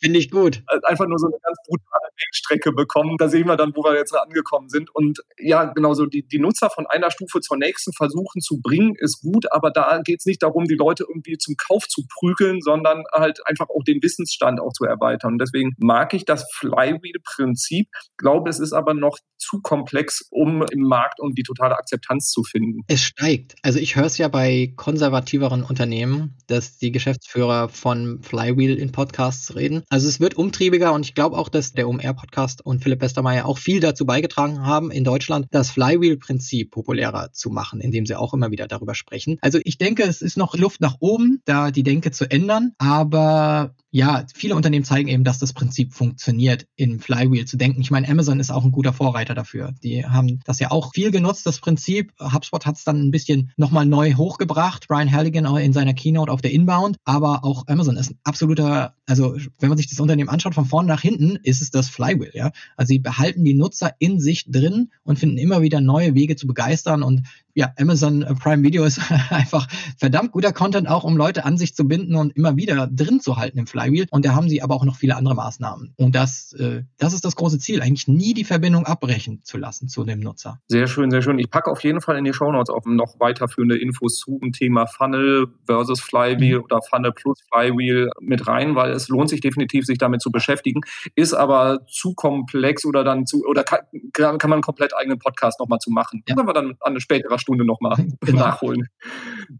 Finde ich gut. Äh, einfach nur so eine ganz brutale Wegstrecke bekommen. Da sehen wir dann, wo wir jetzt angekommen sind. Und ja, genau so die, die Nutzer von einer Stufe zur nächsten versuchen zu bringen, ist gut. Aber da geht es nicht darum, die Leute irgendwie zum Kauf zu prügeln, sondern halt einfach auch den Wissensstand auch zu erweitern. Und deswegen mag ich das Flywheel-Prinzip. Glaube, es ist aber noch zu komplex, um im Markt um die totale Akzeptanz zu finden. Es steigt. Also ich höre es ja bei konservativeren Unternehmen, dass die Geschäftsführer von Flywheel in Podcasts reden. Also es wird umtriebiger und ich glaube auch, dass der OMR-Podcast und Philipp Westermeier auch viel dazu beigetragen haben, in Deutschland das Flywheel-Prinzip populärer zu machen, indem sie auch immer wieder darüber sprechen. Also ich denke, es ist noch Luft nach oben, da die Denke zu ändern, aber ja, viele Unternehmen zeigen eben, dass das Prinzip funktioniert, in Flywheel zu denken. Ich meine, Amazon ist auch ein guter Vorreiter dafür. Die haben das ja auch viel genutzt, das Prinzip. HubSpot hat es dann ein bisschen nochmal neu hochgebracht. Brian Halligan in seiner Keynote auf der Inbound. Aber auch Amazon ist ein absoluter, also wenn man sich das Unternehmen anschaut, von vorne nach hinten, ist es das Flywheel, ja. Also sie behalten die Nutzer in sich drin und finden immer wieder neue Wege zu begeistern und ja, Amazon Prime Video ist einfach verdammt guter Content, auch um Leute an sich zu binden und immer wieder drin zu halten im Flywheel. Und da haben sie aber auch noch viele andere Maßnahmen. Und das, äh, das ist das große Ziel, eigentlich nie die Verbindung abbrechen zu lassen zu dem Nutzer. Sehr schön, sehr schön. Ich packe auf jeden Fall in die Show Notes auch noch weiterführende Infos zu dem Thema Funnel versus Flywheel mhm. oder Funnel plus Flywheel mit rein, weil es lohnt sich definitiv, sich damit zu beschäftigen. Ist aber zu komplex oder dann zu, oder kann, kann man einen komplett eigenen Podcast nochmal zu machen. Ja. Können wir dann an späterer Stunde nochmal genau. nachholen.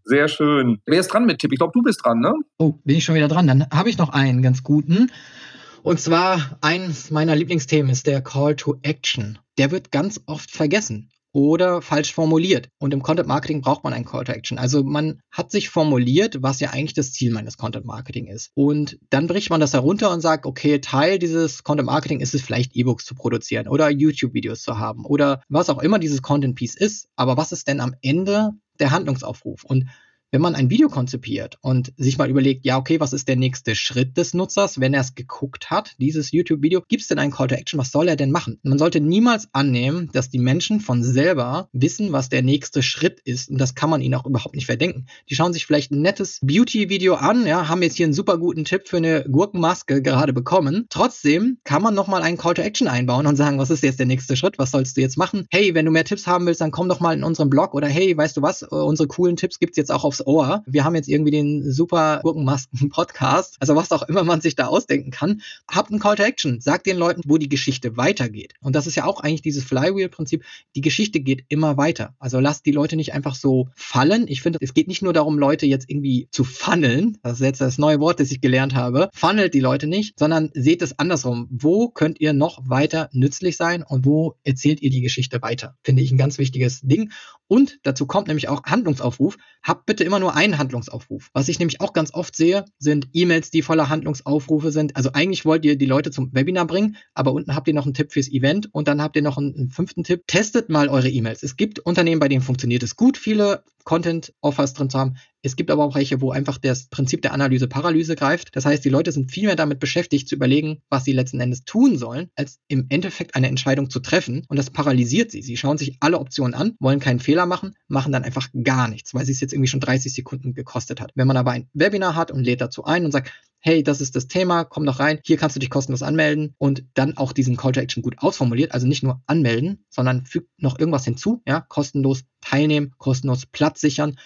Sehr schön. Wer ist dran mit Tipp? Ich glaube, du bist dran, ne? Oh, bin ich schon wieder dran. Dann habe ich noch einen ganz guten. Und zwar eins meiner Lieblingsthemen ist der Call to Action. Der wird ganz oft vergessen oder falsch formuliert. Und im Content Marketing braucht man einen Call to Action. Also man hat sich formuliert, was ja eigentlich das Ziel meines Content Marketing ist. Und dann bricht man das herunter und sagt, okay, Teil dieses Content Marketing ist es vielleicht E-Books zu produzieren oder YouTube-Videos zu haben oder was auch immer dieses Content Piece ist. Aber was ist denn am Ende der Handlungsaufruf? Und wenn man ein Video konzipiert und sich mal überlegt, ja, okay, was ist der nächste Schritt des Nutzers, wenn er es geguckt hat, dieses YouTube-Video, gibt es denn einen Call to Action? Was soll er denn machen? Man sollte niemals annehmen, dass die Menschen von selber wissen, was der nächste Schritt ist. Und das kann man ihnen auch überhaupt nicht verdenken. Die schauen sich vielleicht ein nettes Beauty-Video an, ja, haben jetzt hier einen super guten Tipp für eine Gurkenmaske gerade bekommen. Trotzdem kann man nochmal einen Call to Action einbauen und sagen, was ist jetzt der nächste Schritt? Was sollst du jetzt machen? Hey, wenn du mehr Tipps haben willst, dann komm doch mal in unseren Blog oder hey, weißt du was? Unsere coolen Tipps gibt es jetzt auch Ohr. Wir haben jetzt irgendwie den super Gurkenmasken-Podcast, also was auch immer man sich da ausdenken kann. Habt einen Call to Action. Sagt den Leuten, wo die Geschichte weitergeht. Und das ist ja auch eigentlich dieses Flywheel-Prinzip. Die Geschichte geht immer weiter. Also lasst die Leute nicht einfach so fallen. Ich finde, es geht nicht nur darum, Leute jetzt irgendwie zu funneln. Das ist jetzt das neue Wort, das ich gelernt habe. Funnelt die Leute nicht, sondern seht es andersrum. Wo könnt ihr noch weiter nützlich sein und wo erzählt ihr die Geschichte weiter? Finde ich ein ganz wichtiges Ding. Und dazu kommt nämlich auch Handlungsaufruf. Habt bitte immer nur einen Handlungsaufruf. Was ich nämlich auch ganz oft sehe, sind E-Mails, die voller Handlungsaufrufe sind. Also eigentlich wollt ihr die Leute zum Webinar bringen, aber unten habt ihr noch einen Tipp fürs Event und dann habt ihr noch einen, einen fünften Tipp. Testet mal eure E-Mails. Es gibt Unternehmen, bei denen funktioniert es gut, viele Content-Offers drin zu haben. Es gibt aber auch welche, wo einfach das Prinzip der Analyse-Paralyse greift. Das heißt, die Leute sind viel mehr damit beschäftigt, zu überlegen, was sie letzten Endes tun sollen, als im Endeffekt eine Entscheidung zu treffen. Und das paralysiert sie. Sie schauen sich alle Optionen an, wollen keinen Fehler machen, machen dann einfach gar nichts, weil sie es jetzt irgendwie schon 30 Sekunden gekostet hat. Wenn man aber ein Webinar hat und lädt dazu ein und sagt, hey, das ist das Thema, komm doch rein, hier kannst du dich kostenlos anmelden und dann auch diesen Call to Action gut ausformuliert, also nicht nur anmelden, sondern fügt noch irgendwas hinzu, ja, kostenlos teilnehmen, kostenlos Platz sichern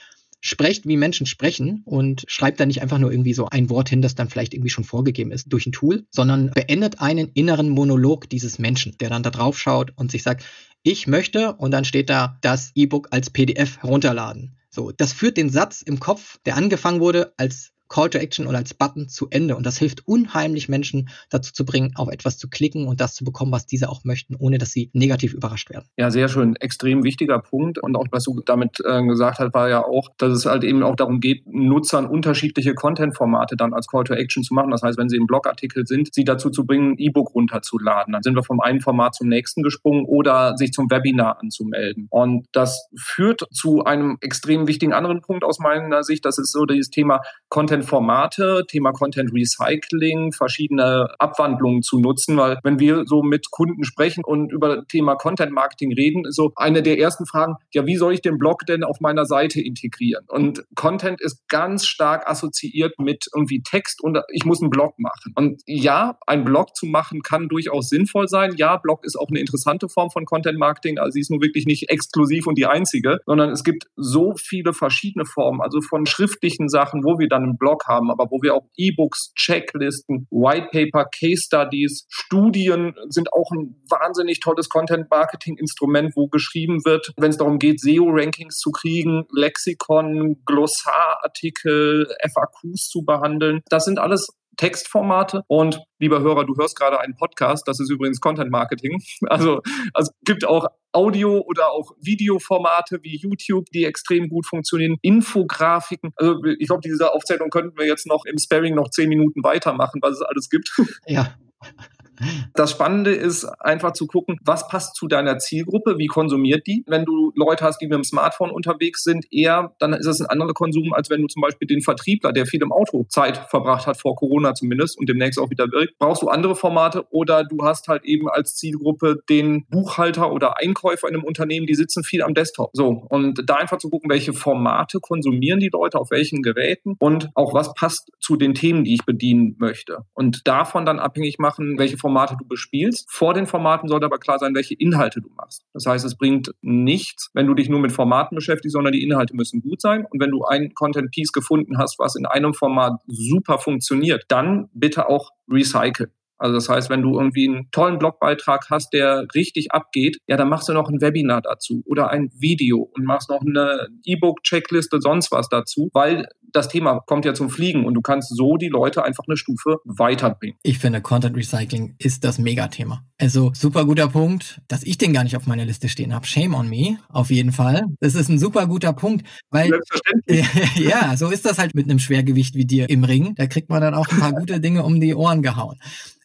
sprecht, wie Menschen sprechen und schreibt da nicht einfach nur irgendwie so ein Wort hin, das dann vielleicht irgendwie schon vorgegeben ist durch ein Tool, sondern beendet einen inneren Monolog dieses Menschen, der dann da drauf schaut und sich sagt, ich möchte und dann steht da das E-Book als PDF herunterladen. So, das führt den Satz im Kopf, der angefangen wurde als Call to Action oder als Button zu Ende. Und das hilft unheimlich Menschen dazu zu bringen, auf etwas zu klicken und das zu bekommen, was diese auch möchten, ohne dass sie negativ überrascht werden. Ja, sehr schön. Extrem wichtiger Punkt. Und auch was du damit äh, gesagt hast, war ja auch, dass es halt eben auch darum geht, Nutzern unterschiedliche Content-Formate dann als Call to Action zu machen. Das heißt, wenn sie im Blogartikel sind, sie dazu zu bringen, ein E-Book runterzuladen. Dann sind wir vom einen Format zum nächsten gesprungen oder sich zum Webinar anzumelden. Und das führt zu einem extrem wichtigen anderen Punkt aus meiner Sicht. Das ist so dieses Thema Content Content-Formate, Thema Content Recycling, verschiedene Abwandlungen zu nutzen, weil wenn wir so mit Kunden sprechen und über Thema Content Marketing reden, ist so eine der ersten Fragen, ja, wie soll ich den Blog denn auf meiner Seite integrieren? Und Content ist ganz stark assoziiert mit irgendwie Text und ich muss einen Blog machen. Und ja, ein Blog zu machen kann durchaus sinnvoll sein. Ja, Blog ist auch eine interessante Form von Content Marketing, also sie ist nur wirklich nicht exklusiv und die einzige, sondern es gibt so viele verschiedene Formen, also von schriftlichen Sachen, wo wir dann einen Blog Blog haben, aber wo wir auch E-Books, Checklisten, White Paper, Case Studies, Studien sind auch ein wahnsinnig tolles Content-Marketing-Instrument, wo geschrieben wird, wenn es darum geht, SEO-Rankings zu kriegen, Lexikon, Glossarartikel, FAQs zu behandeln. Das sind alles Textformate. Und lieber Hörer, du hörst gerade einen Podcast, das ist übrigens Content Marketing. Also, also gibt auch Audio- oder auch Videoformate wie YouTube, die extrem gut funktionieren, Infografiken. Also ich glaube, diese Aufzählung könnten wir jetzt noch im Sparing noch zehn Minuten weitermachen, was es alles gibt. Ja. Das Spannende ist einfach zu gucken, was passt zu deiner Zielgruppe, wie konsumiert die. Wenn du Leute hast, die mit dem Smartphone unterwegs sind, eher, dann ist es ein anderer Konsum, als wenn du zum Beispiel den Vertriebler, der viel im Auto Zeit verbracht hat, vor Corona zumindest und demnächst auch wieder wirkt, brauchst du andere Formate oder du hast halt eben als Zielgruppe den Buchhalter oder Einkäufer in einem Unternehmen, die sitzen viel am Desktop. So. Und da einfach zu gucken, welche Formate konsumieren die Leute, auf welchen Geräten und auch was passt zu den Themen, die ich bedienen möchte. Und davon dann abhängig machen, welche Formate du bespielst. Vor den Formaten sollte aber klar sein, welche Inhalte du machst. Das heißt, es bringt nichts, wenn du dich nur mit Formaten beschäftigst, sondern die Inhalte müssen gut sein. Und wenn du ein Content Piece gefunden hast, was in einem Format super funktioniert, dann bitte auch recyceln. Also das heißt, wenn du irgendwie einen tollen Blogbeitrag hast, der richtig abgeht, ja, dann machst du noch ein Webinar dazu oder ein Video und machst noch eine E-Book-Checkliste, sonst was dazu, weil das Thema kommt ja zum Fliegen und du kannst so die Leute einfach eine Stufe weiterbringen. Ich finde, Content Recycling ist das Megathema. Also super guter Punkt, dass ich den gar nicht auf meiner Liste stehen habe. Shame on me, auf jeden Fall. Das ist ein super guter Punkt, weil ja, so ist das halt mit einem Schwergewicht wie dir im Ring. Da kriegt man dann auch ein paar gute Dinge um die Ohren gehauen.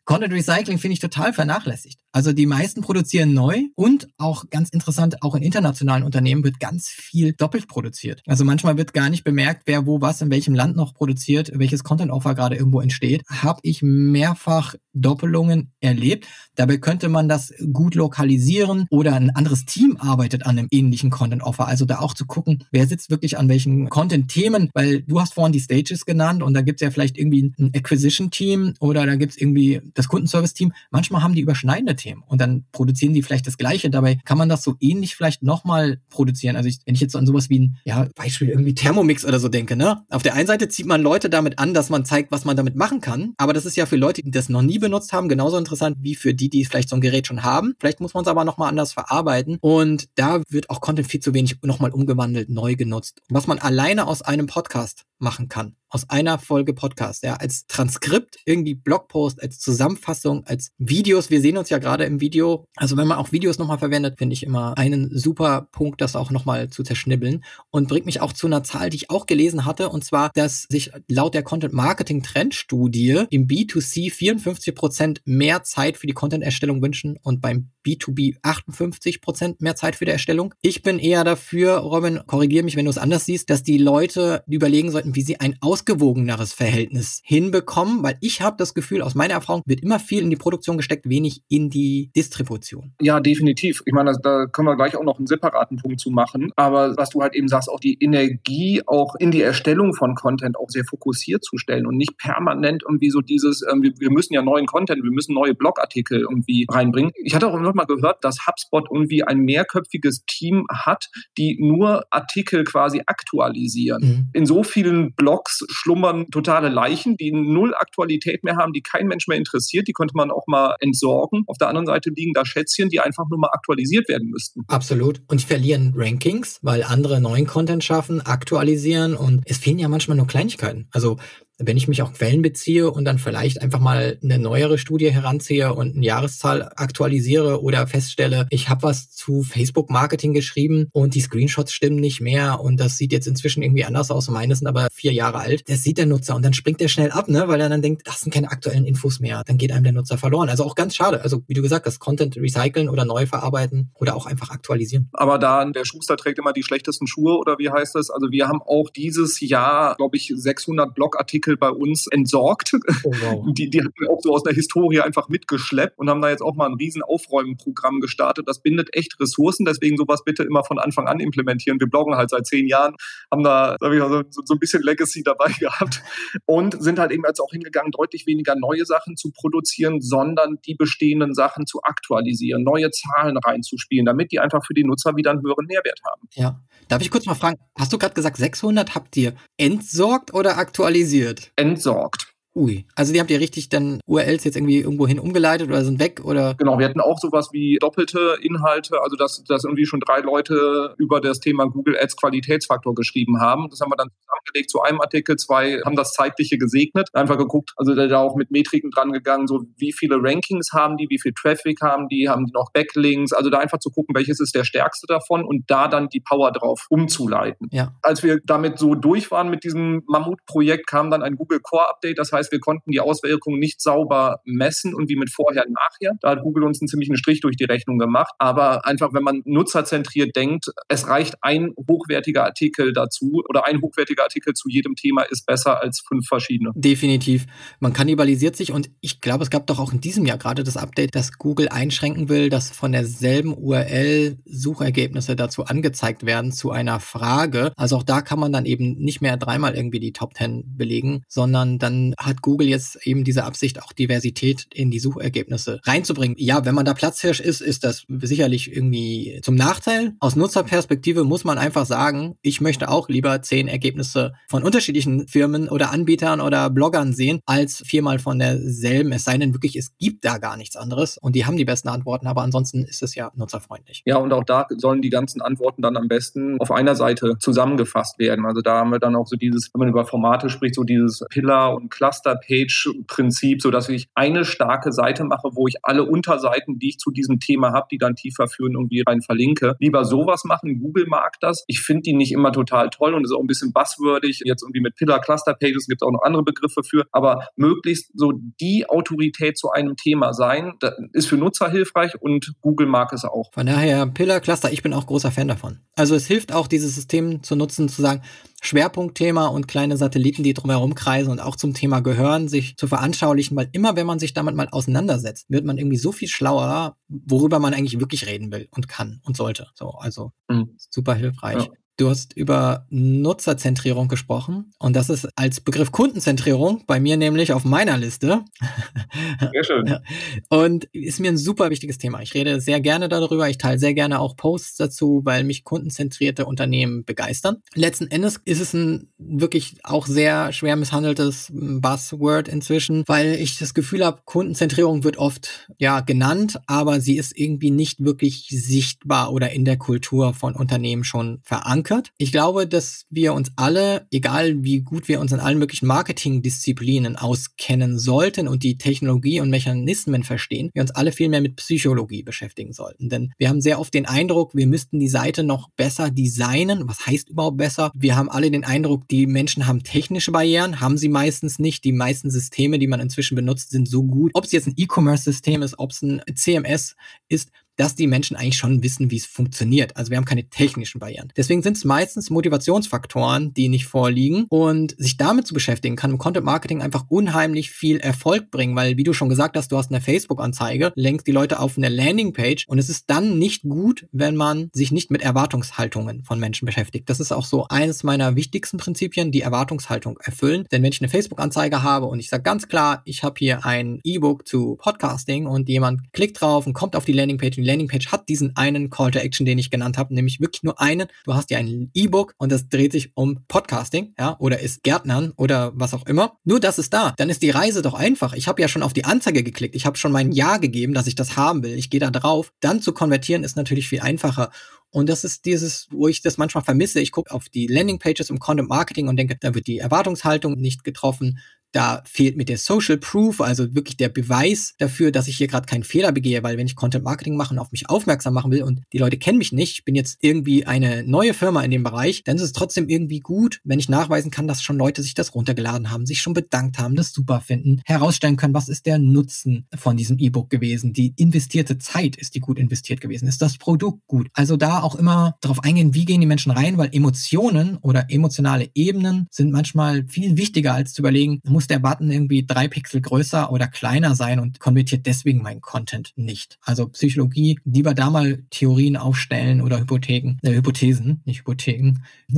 Content Recycling finde ich total vernachlässigt. Also die meisten produzieren neu und auch ganz interessant, auch in internationalen Unternehmen wird ganz viel doppelt produziert. Also manchmal wird gar nicht bemerkt, wer wo was in welchem Land noch produziert, welches Content-Offer gerade irgendwo entsteht. Habe ich mehrfach Doppelungen erlebt. Dabei könnte man das gut lokalisieren oder ein anderes Team arbeitet an einem ähnlichen Content-Offer. Also da auch zu gucken, wer sitzt wirklich an welchen Content-Themen, weil du hast vorhin die Stages genannt und da gibt es ja vielleicht irgendwie ein Acquisition-Team oder da gibt es irgendwie das Kundenservice-Team, manchmal haben die überschneidende Themen und dann produzieren die vielleicht das Gleiche. Dabei kann man das so ähnlich vielleicht nochmal produzieren. Also ich, wenn ich jetzt an sowas wie ein, ja, Beispiel irgendwie Thermomix oder so denke, ne? Auf der einen Seite zieht man Leute damit an, dass man zeigt, was man damit machen kann. Aber das ist ja für Leute, die das noch nie benutzt haben, genauso interessant wie für die, die vielleicht so ein Gerät schon haben. Vielleicht muss man es aber nochmal anders verarbeiten. Und da wird auch Content viel zu wenig nochmal umgewandelt, neu genutzt. Was man alleine aus einem Podcast machen kann aus einer Folge Podcast, ja, als Transkript, irgendwie Blogpost, als Zusammenfassung, als Videos. Wir sehen uns ja gerade im Video. Also wenn man auch Videos nochmal verwendet, finde ich immer einen super Punkt, das auch nochmal zu zerschnibbeln und bringt mich auch zu einer Zahl, die ich auch gelesen hatte, und zwar, dass sich laut der Content Marketing Trend Studie im B2C 54 Prozent mehr Zeit für die Content-Erstellung wünschen und beim B2B 58 Prozent mehr Zeit für die Erstellung. Ich bin eher dafür, Robin, korrigiere mich, wenn du es anders siehst, dass die Leute überlegen sollten, wie sie ein aus ausgewogeneres Verhältnis hinbekommen, weil ich habe das Gefühl, aus meiner Erfahrung wird immer viel in die Produktion gesteckt, wenig in die Distribution. Ja, definitiv. Ich meine, da können wir gleich auch noch einen separaten Punkt zu machen. Aber was du halt eben sagst, auch die Energie auch in die Erstellung von Content auch sehr fokussiert zu stellen und nicht permanent irgendwie so dieses, ähm, wir, wir müssen ja neuen Content, wir müssen neue Blogartikel irgendwie reinbringen. Ich hatte auch noch mal gehört, dass HubSpot irgendwie ein mehrköpfiges Team hat, die nur Artikel quasi aktualisieren. Mhm. In so vielen Blogs schlummern totale Leichen, die null Aktualität mehr haben, die kein Mensch mehr interessiert. Die könnte man auch mal entsorgen. Auf der anderen Seite liegen da Schätzchen, die einfach nur mal aktualisiert werden müssten. Absolut. Und verlieren Rankings, weil andere neuen Content schaffen, aktualisieren und es fehlen ja manchmal nur Kleinigkeiten. Also wenn ich mich auf Quellen beziehe und dann vielleicht einfach mal eine neuere Studie heranziehe und eine Jahreszahl aktualisiere oder feststelle, ich habe was zu Facebook Marketing geschrieben und die Screenshots stimmen nicht mehr und das sieht jetzt inzwischen irgendwie anders aus. Meine sind aber vier Jahre alt. Das sieht der Nutzer und dann springt er schnell ab, ne, weil er dann denkt, das sind keine aktuellen Infos mehr. Dann geht einem der Nutzer verloren. Also auch ganz schade. Also wie du gesagt hast, Content recyceln oder neu verarbeiten oder auch einfach aktualisieren. Aber da der Schuster trägt immer die schlechtesten Schuhe oder wie heißt das? Also wir haben auch dieses Jahr, glaube ich, 600 Blogartikel Artikel bei uns entsorgt. Oh, wow. Die, die hatten wir auch so aus der Historie einfach mitgeschleppt und haben da jetzt auch mal ein riesen Aufräumprogramm gestartet. Das bindet echt Ressourcen, deswegen sowas bitte immer von Anfang an implementieren. Wir bloggen halt seit zehn Jahren, haben da sag ich mal, so, so ein bisschen Legacy dabei gehabt und sind halt eben jetzt auch hingegangen, deutlich weniger neue Sachen zu produzieren, sondern die bestehenden Sachen zu aktualisieren, neue Zahlen reinzuspielen, damit die einfach für die Nutzer wieder einen höheren Mehrwert haben. Ja. Darf ich kurz mal fragen, hast du gerade gesagt, 600 habt ihr entsorgt oder aktualisiert? Entsorgt. Ui, also die habt ihr richtig dann URLs jetzt irgendwie irgendwo hin umgeleitet oder sind weg oder? Genau, wir hatten auch sowas wie doppelte Inhalte, also dass, dass irgendwie schon drei Leute über das Thema Google Ads Qualitätsfaktor geschrieben haben. Das haben wir dann zusammengelegt zu einem Artikel, zwei haben das Zeitliche gesegnet, einfach geguckt, also da auch mit Metriken dran gegangen, so wie viele Rankings haben die, wie viel Traffic haben die, haben die noch Backlinks, also da einfach zu gucken, welches ist der stärkste davon und da dann die Power drauf umzuleiten. Ja. Als wir damit so durch waren mit diesem Mammutprojekt, kam dann ein Google Core Update, das heißt, heißt, wir konnten die Auswirkungen nicht sauber messen und wie mit vorher, nachher. Da hat Google uns einen ziemlichen Strich durch die Rechnung gemacht. Aber einfach, wenn man nutzerzentriert denkt, es reicht ein hochwertiger Artikel dazu oder ein hochwertiger Artikel zu jedem Thema ist besser als fünf verschiedene. Definitiv. Man kannibalisiert sich und ich glaube, es gab doch auch in diesem Jahr gerade das Update, dass Google einschränken will, dass von derselben URL Suchergebnisse dazu angezeigt werden zu einer Frage. Also auch da kann man dann eben nicht mehr dreimal irgendwie die Top 10 belegen, sondern dann hat Google jetzt eben diese Absicht, auch Diversität in die Suchergebnisse reinzubringen. Ja, wenn man da Platzhirsch ist, ist das sicherlich irgendwie zum Nachteil. Aus Nutzerperspektive muss man einfach sagen, ich möchte auch lieber zehn Ergebnisse von unterschiedlichen Firmen oder Anbietern oder Bloggern sehen, als viermal von derselben. Es sei denn wirklich, es gibt da gar nichts anderes und die haben die besten Antworten, aber ansonsten ist es ja nutzerfreundlich. Ja, und auch da sollen die ganzen Antworten dann am besten auf einer Seite zusammengefasst werden. Also da haben wir dann auch so dieses, wenn man über Formate spricht, so dieses Pillar- und Cluster-Page-Prinzip, so dass ich eine starke Seite mache, wo ich alle Unterseiten, die ich zu diesem Thema habe, die dann tiefer führen, irgendwie rein verlinke. Lieber sowas machen. Google mag das. Ich finde die nicht immer total toll und ist auch ein bisschen buzzwordig. Jetzt irgendwie mit Pillar Cluster Pages gibt es auch noch andere Begriffe für, aber möglichst so die Autorität zu einem Thema sein, ist für Nutzer hilfreich und Google mag es auch. Von daher Pillar Cluster, ich bin auch großer Fan davon. Also es hilft auch, dieses System zu nutzen, zu sagen, Schwerpunktthema und kleine Satelliten, die drumherum kreisen und auch zum Thema gehören, sich zu veranschaulichen, weil immer wenn man sich damit mal auseinandersetzt, wird man irgendwie so viel schlauer, worüber man eigentlich wirklich reden will und kann und sollte. So, also mhm. super hilfreich. Ja. Du hast über Nutzerzentrierung gesprochen und das ist als Begriff Kundenzentrierung bei mir nämlich auf meiner Liste. Sehr schön. Und ist mir ein super wichtiges Thema. Ich rede sehr gerne darüber. Ich teile sehr gerne auch Posts dazu, weil mich kundenzentrierte Unternehmen begeistern. Letzten Endes ist es ein wirklich auch sehr schwer misshandeltes Buzzword inzwischen, weil ich das Gefühl habe, Kundenzentrierung wird oft ja genannt, aber sie ist irgendwie nicht wirklich sichtbar oder in der Kultur von Unternehmen schon verankert verankert. Ich glaube, dass wir uns alle, egal wie gut wir uns in allen möglichen Marketingdisziplinen auskennen sollten und die Technologie und Mechanismen verstehen, wir uns alle viel mehr mit Psychologie beschäftigen sollten. Denn wir haben sehr oft den Eindruck, wir müssten die Seite noch besser designen. Was heißt überhaupt besser? Wir haben alle den Eindruck, die Menschen haben technische Barrieren, haben sie meistens nicht. Die meisten Systeme, die man inzwischen benutzt, sind so gut. Ob es jetzt ein E-Commerce-System ist, ob es ein CMS ist, dass die Menschen eigentlich schon wissen, wie es funktioniert. Also wir haben keine technischen Barrieren. Deswegen sind es meistens Motivationsfaktoren, die nicht vorliegen. Und sich damit zu beschäftigen, kann im Content Marketing einfach unheimlich viel Erfolg bringen, weil, wie du schon gesagt hast, du hast eine Facebook-Anzeige, lenkst die Leute auf eine Landingpage und es ist dann nicht gut, wenn man sich nicht mit Erwartungshaltungen von Menschen beschäftigt. Das ist auch so eines meiner wichtigsten Prinzipien, die Erwartungshaltung erfüllen. Denn wenn ich eine Facebook-Anzeige habe und ich sage ganz klar, ich habe hier ein E-Book zu Podcasting und jemand klickt drauf und kommt auf die Landingpage Landingpage hat diesen einen Call to Action, den ich genannt habe, nämlich wirklich nur einen. Du hast ja ein E-Book und das dreht sich um Podcasting, ja, oder ist Gärtnern oder was auch immer. Nur das ist da. Dann ist die Reise doch einfach. Ich habe ja schon auf die Anzeige geklickt. Ich habe schon mein Ja gegeben, dass ich das haben will. Ich gehe da drauf. Dann zu konvertieren ist natürlich viel einfacher. Und das ist dieses, wo ich das manchmal vermisse. Ich gucke auf die Landingpages im Content Marketing und denke, da wird die Erwartungshaltung nicht getroffen. Da fehlt mir der Social Proof, also wirklich der Beweis dafür, dass ich hier gerade keinen Fehler begehe, weil wenn ich Content Marketing mache und auf mich aufmerksam machen will und die Leute kennen mich nicht, ich bin jetzt irgendwie eine neue Firma in dem Bereich, dann ist es trotzdem irgendwie gut, wenn ich nachweisen kann, dass schon Leute sich das runtergeladen haben, sich schon bedankt haben, das super finden, herausstellen können, was ist der Nutzen von diesem E-Book gewesen, die investierte Zeit ist die gut investiert gewesen, ist das Produkt gut. Also da auch immer darauf eingehen, wie gehen die Menschen rein, weil Emotionen oder emotionale Ebenen sind manchmal viel wichtiger als zu überlegen, muss muss der Button irgendwie drei Pixel größer oder kleiner sein und konvertiert deswegen mein Content nicht. Also Psychologie, lieber da mal Theorien aufstellen oder Hypotheken, äh, Hypothesen, nicht Hypotheken,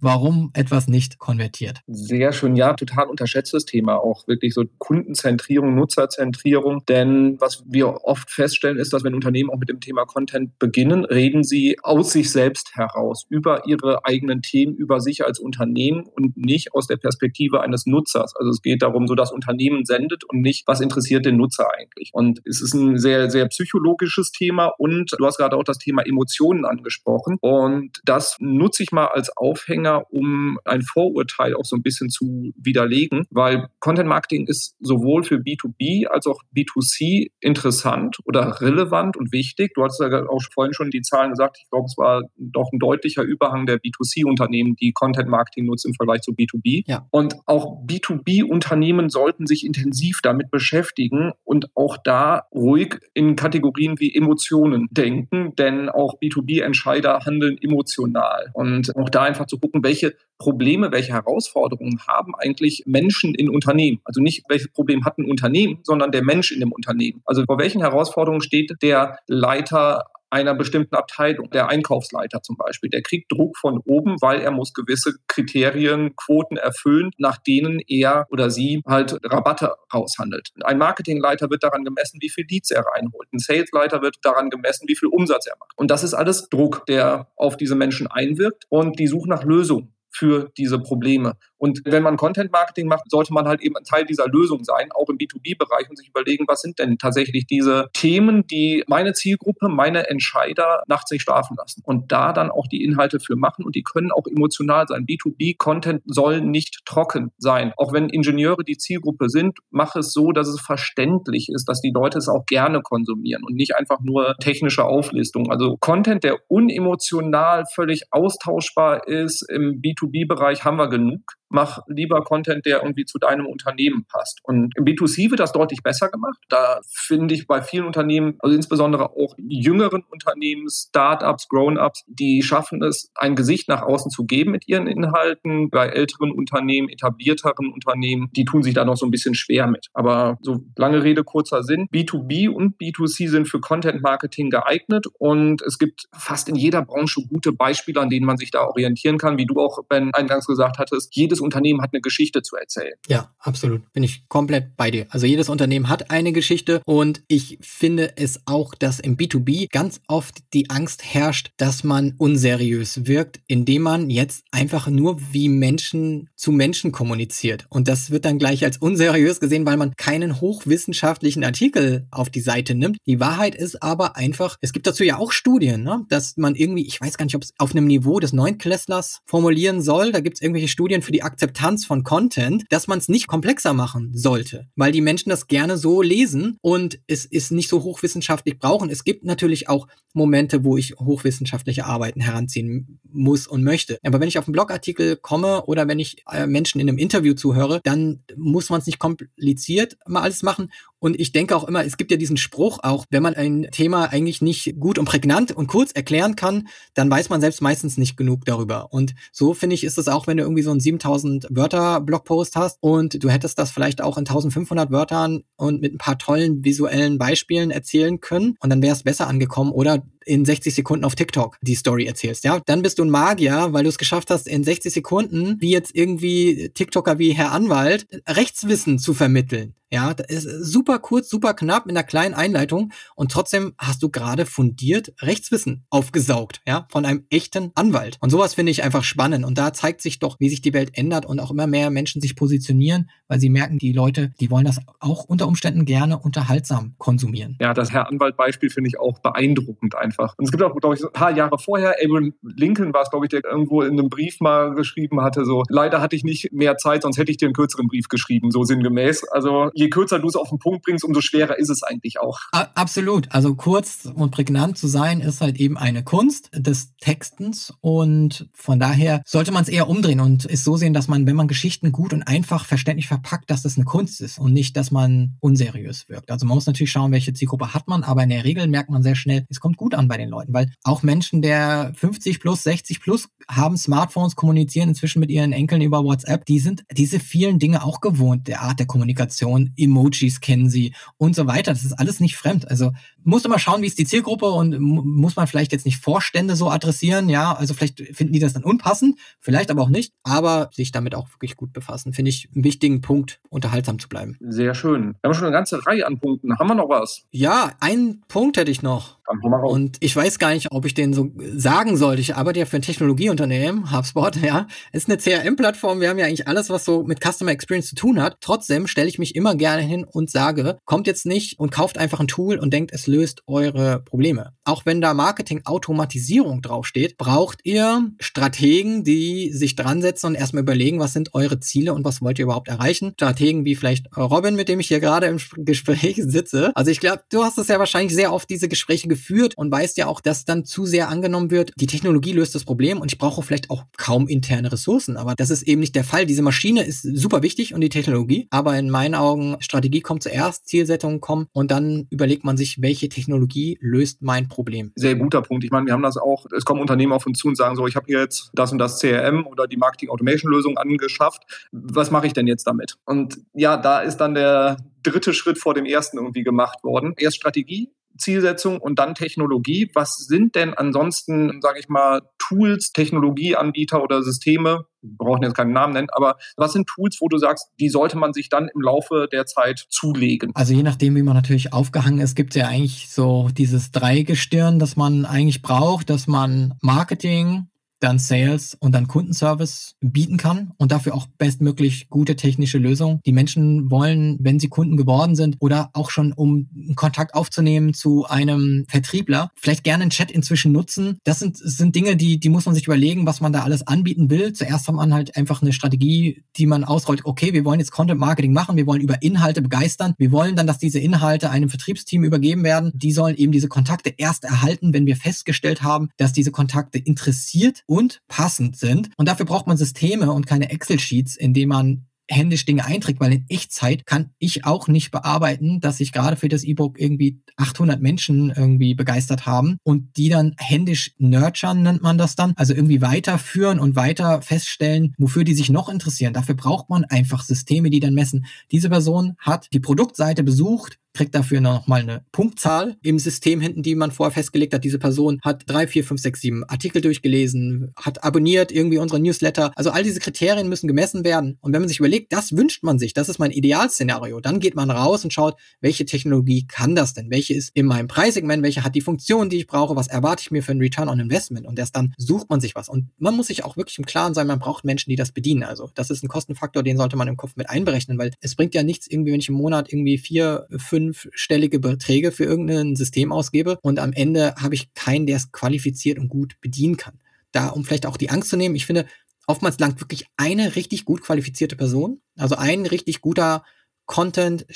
warum etwas nicht konvertiert. Sehr schön, ja, total unterschätztes Thema auch, wirklich so Kundenzentrierung, Nutzerzentrierung, denn was wir oft feststellen ist, dass wenn Unternehmen auch mit dem Thema Content beginnen, reden sie aus sich selbst heraus, über ihre eigenen Themen, über sich als Unternehmen und nicht aus der Perspektive eines Nutzers. Also es geht darum, so das Unternehmen sendet und nicht, was interessiert den Nutzer eigentlich. Und es ist ein sehr, sehr psychologisches Thema und du hast gerade auch das Thema Emotionen angesprochen. Und das nutze ich mal als Aufhänger, um ein Vorurteil auch so ein bisschen zu widerlegen, weil Content Marketing ist sowohl für B2B als auch B2C interessant oder relevant und wichtig. Du hast ja auch vorhin schon die Zahlen gesagt. Ich glaube, es war doch ein deutlicher Überhang der B2C-Unternehmen, die Content Marketing nutzen im Vergleich zu B2B. Ja. Und auch B2B B2B-Unternehmen sollten sich intensiv damit beschäftigen und auch da ruhig in Kategorien wie Emotionen denken, denn auch B2B-Entscheider handeln emotional. Und auch da einfach zu gucken, welche Probleme, welche Herausforderungen haben eigentlich Menschen in Unternehmen. Also nicht, welches Problem hat ein Unternehmen, sondern der Mensch in dem Unternehmen. Also vor welchen Herausforderungen steht der Leiter einer bestimmten Abteilung, der Einkaufsleiter zum Beispiel, der kriegt Druck von oben, weil er muss gewisse Kriterien, Quoten erfüllen, nach denen er oder sie halt Rabatte raushandelt. Ein Marketingleiter wird daran gemessen, wie viel Leads er reinholt. Ein Salesleiter wird daran gemessen, wie viel Umsatz er macht. Und das ist alles Druck, der auf diese Menschen einwirkt und die suchen nach Lösungen für diese Probleme. Und wenn man Content Marketing macht, sollte man halt eben ein Teil dieser Lösung sein, auch im B2B-Bereich und sich überlegen, was sind denn tatsächlich diese Themen, die meine Zielgruppe, meine Entscheider nachts nicht schlafen lassen. Und da dann auch die Inhalte für machen und die können auch emotional sein. B2B-Content soll nicht trocken sein. Auch wenn Ingenieure die Zielgruppe sind, mach es so, dass es verständlich ist, dass die Leute es auch gerne konsumieren und nicht einfach nur technische Auflistung. Also Content, der unemotional völlig austauschbar ist im B2B-Bereich haben wir genug mach lieber Content, der irgendwie zu deinem Unternehmen passt. Und im B2C wird das deutlich besser gemacht. Da finde ich bei vielen Unternehmen, also insbesondere auch jüngeren Unternehmen, Startups, Grown-ups, die schaffen es, ein Gesicht nach außen zu geben mit ihren Inhalten. Bei älteren Unternehmen, etablierteren Unternehmen, die tun sich da noch so ein bisschen schwer mit. Aber so lange Rede, kurzer Sinn. B2B und B2C sind für Content Marketing geeignet und es gibt fast in jeder Branche gute Beispiele, an denen man sich da orientieren kann. Wie du auch, Ben, eingangs gesagt hattest, jedes Unternehmen hat eine Geschichte zu erzählen. Ja, absolut. Bin ich komplett bei dir. Also jedes Unternehmen hat eine Geschichte und ich finde es auch, dass im B2B ganz oft die Angst herrscht, dass man unseriös wirkt, indem man jetzt einfach nur wie Menschen zu Menschen kommuniziert. Und das wird dann gleich als unseriös gesehen, weil man keinen hochwissenschaftlichen Artikel auf die Seite nimmt. Die Wahrheit ist aber einfach, es gibt dazu ja auch Studien, ne? dass man irgendwie, ich weiß gar nicht, ob es auf einem Niveau des Neunklässlers formulieren soll. Da gibt es irgendwelche Studien für die Akzeptanz von Content, dass man es nicht komplexer machen sollte, weil die Menschen das gerne so lesen und es ist nicht so hochwissenschaftlich brauchen. Es gibt natürlich auch Momente, wo ich hochwissenschaftliche Arbeiten heranziehen muss und möchte. Aber wenn ich auf einen Blogartikel komme oder wenn ich äh, Menschen in einem Interview zuhöre, dann muss man es nicht kompliziert mal alles machen. Und ich denke auch immer, es gibt ja diesen Spruch auch, wenn man ein Thema eigentlich nicht gut und prägnant und kurz erklären kann, dann weiß man selbst meistens nicht genug darüber. Und so finde ich, ist es auch, wenn du irgendwie so einen 7000 1000 Wörter Blogpost hast und du hättest das vielleicht auch in 1500 Wörtern und mit ein paar tollen visuellen Beispielen erzählen können und dann wäre es besser angekommen oder in 60 Sekunden auf TikTok die Story erzählst, ja, dann bist du ein Magier, weil du es geschafft hast, in 60 Sekunden, wie jetzt irgendwie TikToker wie Herr Anwalt, Rechtswissen zu vermitteln. Ja, das ist super kurz, super knapp in einer kleinen Einleitung und trotzdem hast du gerade fundiert Rechtswissen aufgesaugt, ja, von einem echten Anwalt. Und sowas finde ich einfach spannend und da zeigt sich doch, wie sich die Welt ändert und auch immer mehr Menschen sich positionieren, weil sie merken, die Leute, die wollen das auch unter Umständen gerne unterhaltsam konsumieren. Ja, das Herr Anwalt Beispiel finde ich auch beeindruckend einfach einfach. Und es gibt auch, glaube ich, ein paar Jahre vorher, Abraham Lincoln war es, glaube ich, der irgendwo in einem Brief mal geschrieben hatte, so, leider hatte ich nicht mehr Zeit, sonst hätte ich dir einen kürzeren Brief geschrieben, so sinngemäß. Also je kürzer du es auf den Punkt bringst, umso schwerer ist es eigentlich auch. Absolut. Also kurz und prägnant zu sein, ist halt eben eine Kunst des Textens und von daher sollte man es eher umdrehen und ist so sehen, dass man, wenn man Geschichten gut und einfach verständlich verpackt, dass das eine Kunst ist und nicht, dass man unseriös wirkt. Also man muss natürlich schauen, welche Zielgruppe hat man, aber in der Regel merkt man sehr schnell, es kommt gut an bei den Leuten, weil auch Menschen der 50 plus, 60 plus haben Smartphones, kommunizieren inzwischen mit ihren Enkeln über WhatsApp. Die sind diese vielen Dinge auch gewohnt, der Art der Kommunikation, Emojis kennen sie und so weiter. Das ist alles nicht fremd. Also muss immer schauen, wie ist die Zielgruppe und muss man vielleicht jetzt nicht Vorstände so adressieren. Ja, also vielleicht finden die das dann unpassend, vielleicht aber auch nicht. Aber sich damit auch wirklich gut befassen, finde ich einen wichtigen Punkt, unterhaltsam zu bleiben. Sehr schön. Wir haben schon eine ganze Reihe an Punkten. Haben wir noch was? Ja, einen Punkt hätte ich noch. Und ich weiß gar nicht, ob ich den so sagen sollte. Ich arbeite ja für ein Technologieunternehmen, HubSpot, ja. Ist eine CRM-Plattform. Wir haben ja eigentlich alles, was so mit Customer Experience zu tun hat. Trotzdem stelle ich mich immer gerne hin und sage, kommt jetzt nicht und kauft einfach ein Tool und denkt, es löst eure Probleme. Auch wenn da Marketing-Automatisierung draufsteht, braucht ihr Strategen, die sich dran setzen und erstmal überlegen, was sind eure Ziele und was wollt ihr überhaupt erreichen. Strategen wie vielleicht Robin, mit dem ich hier gerade im Gespräch sitze. Also ich glaube, du hast es ja wahrscheinlich sehr oft diese Gespräche geführt und weißt ja auch, dass dann zu sehr angenommen wird, die Technologie löst das Problem und ich brauche vielleicht auch kaum interne Ressourcen. Aber das ist eben nicht der Fall. Diese Maschine ist super wichtig und die Technologie. Aber in meinen Augen, Strategie kommt zuerst, Zielsetzungen kommen und dann überlegt man sich, welche Technologie löst mein Problem. Sehr guter Punkt. Ich meine, wir haben das auch, es kommen Unternehmen auf uns zu und sagen so, ich habe hier jetzt das und das CRM oder die Marketing Automation Lösung angeschafft. Was mache ich denn jetzt damit? Und ja, da ist dann der dritte Schritt vor dem ersten irgendwie gemacht worden. Erst Strategie, Zielsetzung und dann Technologie. Was sind denn ansonsten, sage ich mal, Tools, Technologieanbieter oder Systeme, wir brauchen jetzt keinen Namen nennen, aber was sind Tools, wo du sagst, die sollte man sich dann im Laufe der Zeit zulegen? Also je nachdem, wie man natürlich aufgehangen ist, gibt es ja eigentlich so dieses Dreigestirn, das man eigentlich braucht, dass man Marketing, dann Sales und dann Kundenservice bieten kann und dafür auch bestmöglich gute technische Lösungen. Die Menschen wollen, wenn sie Kunden geworden sind oder auch schon um Kontakt aufzunehmen zu einem Vertriebler, vielleicht gerne einen Chat inzwischen nutzen. Das sind, sind Dinge, die, die muss man sich überlegen, was man da alles anbieten will. Zuerst hat man halt einfach eine Strategie, die man ausrollt. Okay, wir wollen jetzt Content Marketing machen. Wir wollen über Inhalte begeistern. Wir wollen dann, dass diese Inhalte einem Vertriebsteam übergeben werden. Die sollen eben diese Kontakte erst erhalten, wenn wir festgestellt haben, dass diese Kontakte interessiert und passend sind. Und dafür braucht man Systeme und keine Excel-Sheets, in denen man händisch Dinge einträgt, weil in Echtzeit kann ich auch nicht bearbeiten, dass sich gerade für das E-Book irgendwie 800 Menschen irgendwie begeistert haben und die dann händisch nurturen, nennt man das dann, also irgendwie weiterführen und weiter feststellen, wofür die sich noch interessieren. Dafür braucht man einfach Systeme, die dann messen. Diese Person hat die Produktseite besucht, kriegt dafür noch mal eine Punktzahl im System hinten, die man vorher festgelegt hat. Diese Person hat drei, vier, fünf, sechs, sieben Artikel durchgelesen, hat abonniert irgendwie unsere Newsletter. Also all diese Kriterien müssen gemessen werden. Und wenn man sich überlegt, das wünscht man sich, das ist mein Idealszenario, dann geht man raus und schaut, welche Technologie kann das denn? Welche ist in meinem Preissegment? Welche hat die Funktion, die ich brauche? Was erwarte ich mir für einen Return on Investment? Und erst dann sucht man sich was. Und man muss sich auch wirklich im Klaren sein, man braucht Menschen, die das bedienen. Also das ist ein Kostenfaktor, den sollte man im Kopf mit einberechnen, weil es bringt ja nichts irgendwie, wenn ich im Monat irgendwie vier, fünf fünfstellige Beträge für irgendein System ausgebe und am Ende habe ich keinen, der es qualifiziert und gut bedienen kann. Da, um vielleicht auch die Angst zu nehmen, ich finde, oftmals langt wirklich eine richtig gut qualifizierte Person, also ein richtig guter Content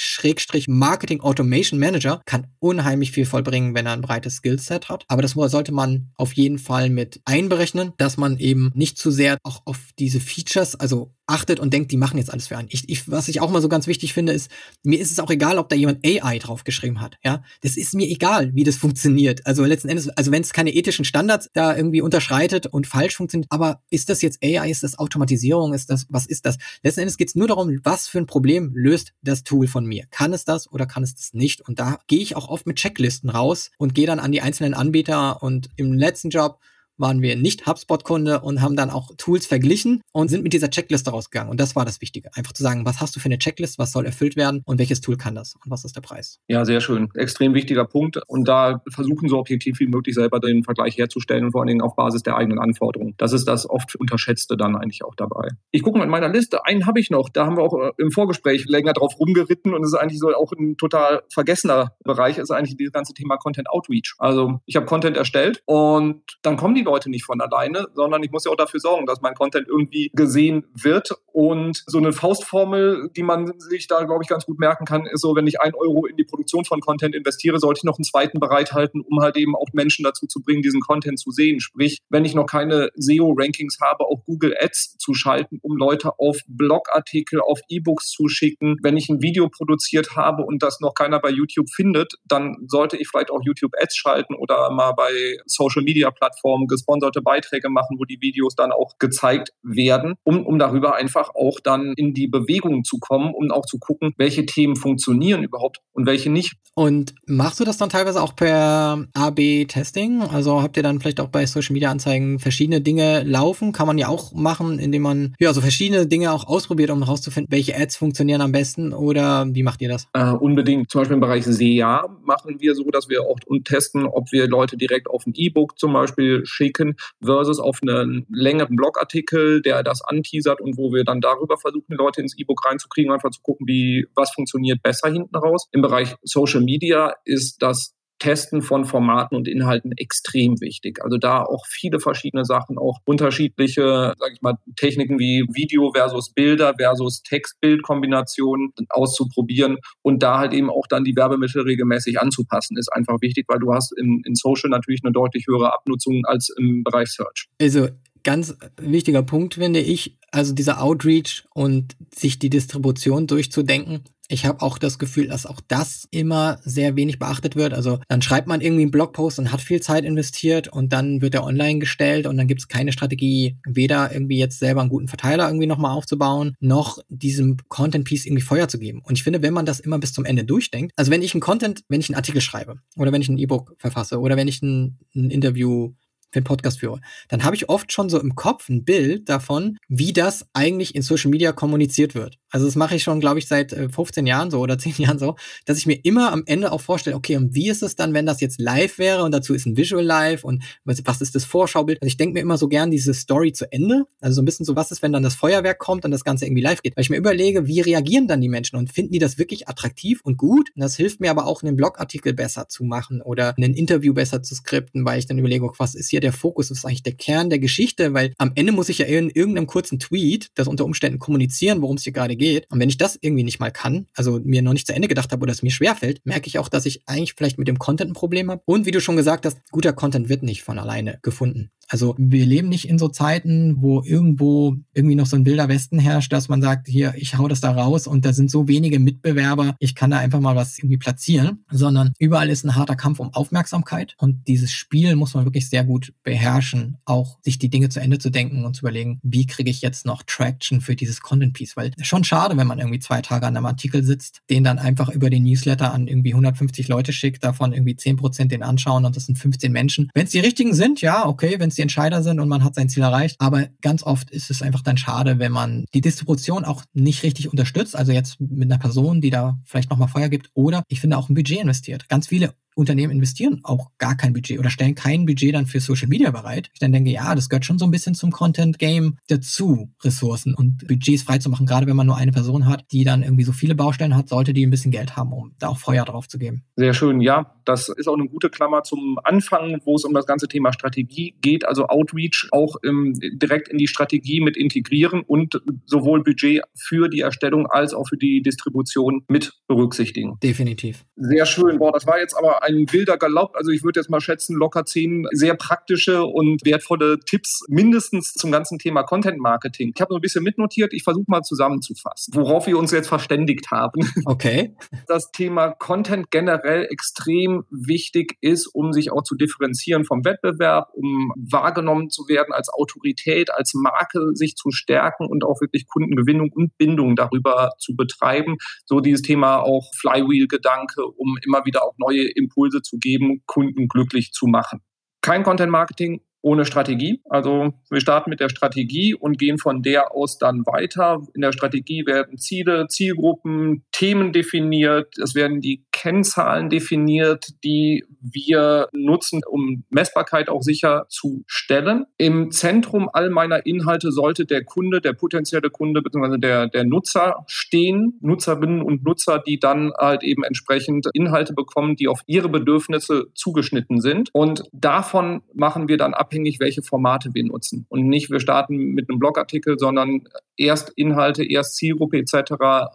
Marketing Automation Manager kann unheimlich viel vollbringen, wenn er ein breites Skillset hat. Aber das sollte man auf jeden Fall mit einberechnen, dass man eben nicht zu sehr auch auf diese Features, also achtet und denkt, die machen jetzt alles für einen. Ich, ich, was ich auch mal so ganz wichtig finde, ist, mir ist es auch egal, ob da jemand AI draufgeschrieben hat. Ja, das ist mir egal, wie das funktioniert. Also letzten Endes, also wenn es keine ethischen Standards da irgendwie unterschreitet und falsch funktioniert, aber ist das jetzt AI, ist das Automatisierung, ist das, was ist das? Letzten Endes geht es nur darum, was für ein Problem löst das Tool von mir. Kann es das oder kann es das nicht? Und da gehe ich auch oft mit Checklisten raus und gehe dann an die einzelnen Anbieter und im letzten Job waren wir nicht HubSpot-Kunde und haben dann auch Tools verglichen und sind mit dieser Checkliste rausgegangen. Und das war das Wichtige. Einfach zu sagen, was hast du für eine Checklist, was soll erfüllt werden und welches Tool kann das und was ist der Preis. Ja, sehr schön. Extrem wichtiger Punkt. Und da versuchen so objektiv wie möglich selber den Vergleich herzustellen und vor allen Dingen auf Basis der eigenen Anforderungen. Das ist das oft Unterschätzte dann eigentlich auch dabei. Ich gucke mal in meiner Liste. Einen habe ich noch. Da haben wir auch äh, im Vorgespräch länger drauf rumgeritten und es ist eigentlich so auch ein total vergessener Bereich, ist eigentlich dieses ganze Thema Content Outreach. Also ich habe Content erstellt und dann kommen die Leute nicht von alleine, sondern ich muss ja auch dafür sorgen, dass mein Content irgendwie gesehen wird. Und so eine Faustformel, die man sich da, glaube ich, ganz gut merken kann, ist so, wenn ich ein Euro in die Produktion von Content investiere, sollte ich noch einen zweiten bereithalten, um halt eben auch Menschen dazu zu bringen, diesen Content zu sehen. Sprich, wenn ich noch keine SEO-Rankings habe, auch Google Ads zu schalten, um Leute auf Blogartikel, auf E-Books zu schicken. Wenn ich ein Video produziert habe und das noch keiner bei YouTube findet, dann sollte ich vielleicht auch YouTube Ads schalten oder mal bei Social Media Plattformen gesponserte Beiträge machen, wo die Videos dann auch gezeigt werden, um, um darüber einfach auch dann in die Bewegung zu kommen, um auch zu gucken, welche Themen funktionieren überhaupt und welche nicht. Und machst du das dann teilweise auch per AB-Testing? Also habt ihr dann vielleicht auch bei Social Media Anzeigen verschiedene Dinge laufen? Kann man ja auch machen, indem man ja so verschiedene Dinge auch ausprobiert, um herauszufinden, welche Ads funktionieren am besten oder wie macht ihr das? Äh, unbedingt. Zum Beispiel im Bereich SEA machen wir so, dass wir auch testen, ob wir Leute direkt auf ein E-Book zum Beispiel schicken versus auf einen längeren Blogartikel, der das anteasert und wo wir dann darüber versuchen, Leute ins E-Book reinzukriegen, einfach zu gucken, wie, was funktioniert besser hinten raus. Im Bereich Social Media ist das Testen von Formaten und Inhalten extrem wichtig. Also da auch viele verschiedene Sachen, auch unterschiedliche, sage ich mal, Techniken wie Video versus Bilder versus Text-Bild-Kombinationen auszuprobieren und da halt eben auch dann die Werbemittel regelmäßig anzupassen, ist einfach wichtig, weil du hast in, in Social natürlich eine deutlich höhere Abnutzung als im Bereich Search. Also ganz wichtiger Punkt, finde ich, also dieser Outreach und sich die Distribution durchzudenken. Ich habe auch das Gefühl, dass auch das immer sehr wenig beachtet wird. Also dann schreibt man irgendwie einen Blogpost und hat viel Zeit investiert und dann wird er online gestellt und dann gibt es keine Strategie, weder irgendwie jetzt selber einen guten Verteiler irgendwie nochmal aufzubauen, noch diesem Content-Piece irgendwie Feuer zu geben. Und ich finde, wenn man das immer bis zum Ende durchdenkt, also wenn ich einen Content, wenn ich einen Artikel schreibe oder wenn ich ein E-Book verfasse oder wenn ich ein, ein Interview für einen Podcast führe, dann habe ich oft schon so im Kopf ein Bild davon, wie das eigentlich in Social Media kommuniziert wird. Also das mache ich schon, glaube ich, seit 15 äh, Jahren so oder 10 Jahren so, dass ich mir immer am Ende auch vorstelle, okay, und wie ist es dann, wenn das jetzt live wäre und dazu ist ein Visual Live und was, ist das Vorschaubild? Also ich denke mir immer so gern diese Story zu Ende. Also so ein bisschen so, was ist, wenn dann das Feuerwerk kommt und das Ganze irgendwie live geht? Weil ich mir überlege, wie reagieren dann die Menschen und finden die das wirklich attraktiv und gut? Und das hilft mir aber auch, einen Blogartikel besser zu machen oder ein Interview besser zu skripten, weil ich dann überlege, was ist hier der Fokus, was ist eigentlich der Kern der Geschichte? Weil am Ende muss ich ja in irgendeinem kurzen Tweet das unter Umständen kommunizieren, worum es hier gerade geht. Und wenn ich das irgendwie nicht mal kann, also mir noch nicht zu Ende gedacht habe oder es mir schwerfällt, merke ich auch, dass ich eigentlich vielleicht mit dem Content ein Problem habe. Und wie du schon gesagt hast, guter Content wird nicht von alleine gefunden. Also wir leben nicht in so Zeiten, wo irgendwo irgendwie noch so ein wilder Westen herrscht, dass man sagt, hier, ich hau das da raus und da sind so wenige Mitbewerber, ich kann da einfach mal was irgendwie platzieren, sondern überall ist ein harter Kampf um Aufmerksamkeit und dieses Spiel muss man wirklich sehr gut beherrschen, auch sich die Dinge zu Ende zu denken und zu überlegen, wie kriege ich jetzt noch Traction für dieses Content Piece, weil schon schade, wenn man irgendwie zwei Tage an einem Artikel sitzt, den dann einfach über den Newsletter an irgendwie 150 Leute schickt, davon irgendwie 10% den anschauen und das sind 15 Menschen. Wenn es die richtigen sind, ja, okay, wenn es die Entscheider sind und man hat sein Ziel erreicht. Aber ganz oft ist es einfach dann schade, wenn man die Distribution auch nicht richtig unterstützt. Also jetzt mit einer Person, die da vielleicht nochmal Feuer gibt oder ich finde auch ein Budget investiert. Ganz viele Unternehmen investieren auch gar kein Budget oder stellen kein Budget dann für Social Media bereit. Ich dann denke, ja, das gehört schon so ein bisschen zum Content Game dazu, Ressourcen und Budgets freizumachen. Gerade wenn man nur eine Person hat, die dann irgendwie so viele Baustellen hat, sollte die ein bisschen Geld haben, um da auch Feuer drauf zu geben. Sehr schön, ja. Das ist auch eine gute Klammer zum Anfang, wo es um das ganze Thema Strategie geht. Also Outreach auch im, direkt in die Strategie mit integrieren und sowohl Budget für die Erstellung als auch für die Distribution mit berücksichtigen. Definitiv. Sehr schön. Boah, das war jetzt aber ein wilder Galopp. Also ich würde jetzt mal schätzen, locker zehn sehr praktische und wertvolle Tipps mindestens zum ganzen Thema Content Marketing. Ich habe so ein bisschen mitnotiert. Ich versuche mal zusammenzufassen, worauf wir uns jetzt verständigt haben. Okay. Das Thema Content generell extrem wichtig ist, um sich auch zu differenzieren vom Wettbewerb, um wahrgenommen zu werden als Autorität, als Marke sich zu stärken und auch wirklich Kundengewinnung und Bindung darüber zu betreiben. So dieses Thema auch Flywheel-Gedanke, um immer wieder auch neue Impulse Impulse zu geben, Kunden glücklich zu machen. Kein Content Marketing ohne Strategie. Also wir starten mit der Strategie und gehen von der aus dann weiter. In der Strategie werden Ziele, Zielgruppen, Themen definiert. Es werden die Kennzahlen definiert, die wir nutzen, um Messbarkeit auch sicherzustellen. Im Zentrum all meiner Inhalte sollte der Kunde, der potenzielle Kunde bzw. Der, der Nutzer stehen, Nutzerinnen und Nutzer, die dann halt eben entsprechend Inhalte bekommen, die auf ihre Bedürfnisse zugeschnitten sind. Und davon machen wir dann abhängig, welche Formate wir nutzen. Und nicht, wir starten mit einem Blogartikel, sondern erst Inhalte, erst Zielgruppe etc.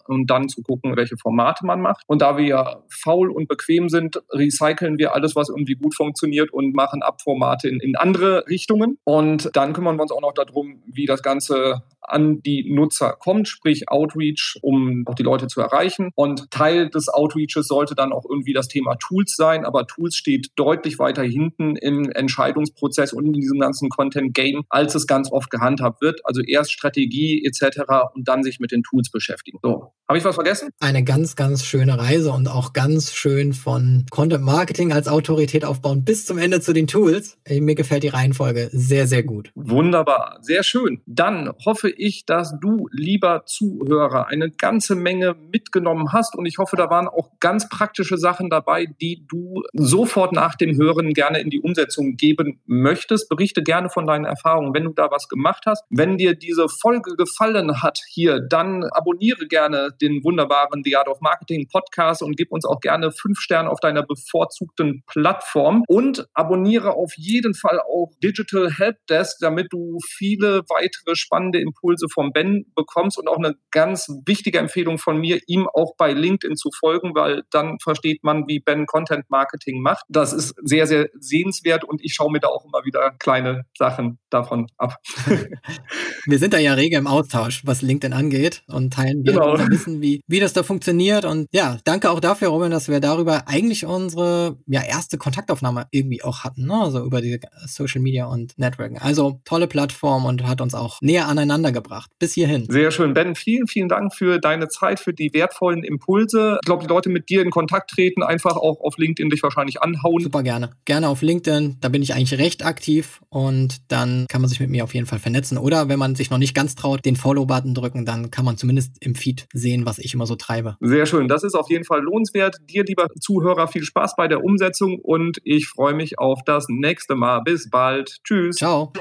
und dann zu gucken, welche Formate man macht. Und da wir ja faul und bequem sind, recyceln wir alles, was irgendwie gut funktioniert und machen Abformate in, in andere Richtungen. Und dann kümmern wir uns auch noch darum, wie das Ganze an die Nutzer kommt, sprich Outreach, um auch die Leute zu erreichen. Und Teil des Outreaches sollte dann auch irgendwie das Thema Tools sein, aber Tools steht deutlich weiter hinten im Entscheidungsprozess und in diesem ganzen Content-Game, als es ganz oft gehandhabt wird. Also erst Strategie etc. und dann sich mit den Tools beschäftigen. So, habe ich was vergessen? Eine ganz, ganz schöne Reise und auch ganz schön von Content Marketing als Autorität aufbauen bis zum Ende zu den Tools. Mir gefällt die Reihenfolge sehr, sehr gut. Wunderbar, sehr schön. Dann hoffe ich, dass du, lieber Zuhörer, eine ganze Menge mitgenommen hast und ich hoffe, da waren auch ganz praktische Sachen dabei, die du sofort nach dem Hören gerne in die Umsetzung geben möchtest. Berichte gerne von deinen Erfahrungen, wenn du da was gemacht hast. Wenn dir diese Folge gefallen gefallen hat hier, dann abonniere gerne den wunderbaren The Art of Marketing Podcast und gib uns auch gerne fünf Sterne auf deiner bevorzugten Plattform und abonniere auf jeden Fall auch Digital Helpdesk, damit du viele weitere spannende Impulse vom Ben bekommst und auch eine ganz wichtige Empfehlung von mir, ihm auch bei LinkedIn zu folgen, weil dann versteht man, wie Ben Content Marketing macht. Das ist sehr, sehr sehenswert und ich schaue mir da auch immer wieder kleine Sachen davon ab. Wir sind da ja rege im Austausch, was LinkedIn angeht und teilen genau. unser Wissen, wie, wie das da funktioniert. Und ja, danke auch dafür, Robin, dass wir darüber eigentlich unsere ja, erste Kontaktaufnahme irgendwie auch hatten, ne? also über die Social Media und Networking. Also tolle Plattform und hat uns auch näher aneinander gebracht. Bis hierhin. Sehr schön. Ben, vielen, vielen Dank für deine Zeit, für die wertvollen Impulse. Ich glaube, die Leute mit dir in Kontakt treten, einfach auch auf LinkedIn dich wahrscheinlich anhauen. Super gerne. Gerne auf LinkedIn. Da bin ich eigentlich recht aktiv und dann kann man sich mit mir auf jeden Fall vernetzen. Oder wenn man sich noch nicht ganz traut, den Follow-Button drücken, dann kann man zumindest im Feed sehen, was ich immer so treibe. Sehr schön. Das ist auf jeden Fall lohnenswert. Dir, lieber Zuhörer, viel Spaß bei der Umsetzung und ich freue mich auf das nächste Mal. Bis bald. Tschüss. Ciao.